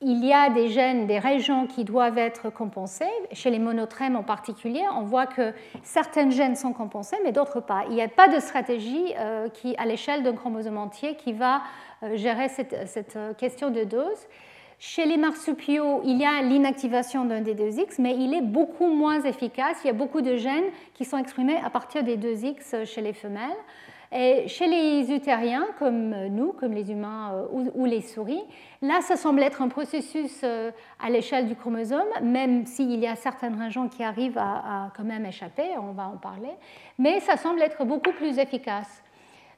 il y a des gènes, des régions qui doivent être compensées. Chez les monotrèmes en particulier, on voit que certains gènes sont compensés, mais d'autres pas. Il n'y a pas de stratégie euh, qui, à l'échelle d'un chromosome entier qui va euh, gérer cette, cette, question de dose. Chez les marsupiaux, il y a l'inactivation d'un des 2X, mais il est beaucoup moins efficace. Il y a beaucoup de gènes qui sont exprimés à partir des 2X chez les femelles. Et chez les utériens, comme nous, comme les humains euh, ou, les souris, là, ça semble être un processus euh, à l'échelle du chromosome, même s'il y a certaines régions qui arrivent à, quand même échapper, on va en parler, mais ça semble être beaucoup plus efficace.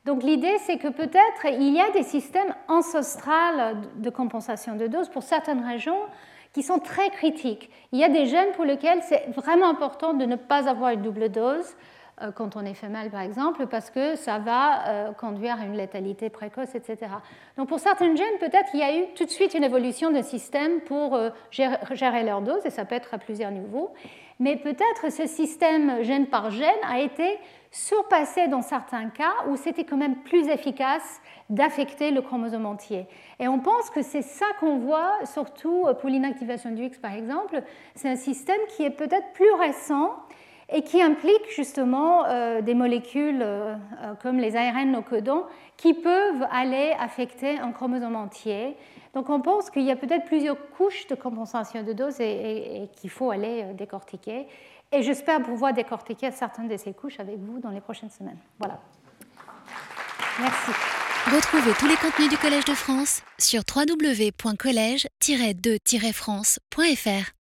Donc l'idée, c'est que peut-être il y a des systèmes ancestrales de compensation de dose pour certaines régions qui sont très critiques. Il y a des gènes pour lesquels c'est vraiment important de ne pas avoir une double dose euh, quand on est femelle, par exemple, parce que ça va euh, conduire à une létalité précoce, etc. Donc pour certaines gènes, peut-être qu'il y a eu tout de suite une évolution d'un système pour euh, gérer leur dose, et ça peut être à plusieurs niveaux. Mais peut-être ce système gène par gène a été surpassé dans certains cas où c'était quand même plus efficace d'affecter le chromosome entier. Et on pense que c'est ça qu'on voit, surtout pour l'inactivation du X par exemple. C'est un système qui est peut-être plus récent et qui implique justement euh, des molécules euh, euh, comme les ARN no codons qui peuvent aller affecter un chromosome entier. Donc on pense qu'il y a peut-être plusieurs couches de compensation de dose et, qu'il faut aller décortiquer. Et j'espère pouvoir décortiquer certaines de ces couches avec vous dans les prochaines semaines. Voilà. Merci. Retrouvez tous les contenus du Collège de France sur www.colège-2-france.fr.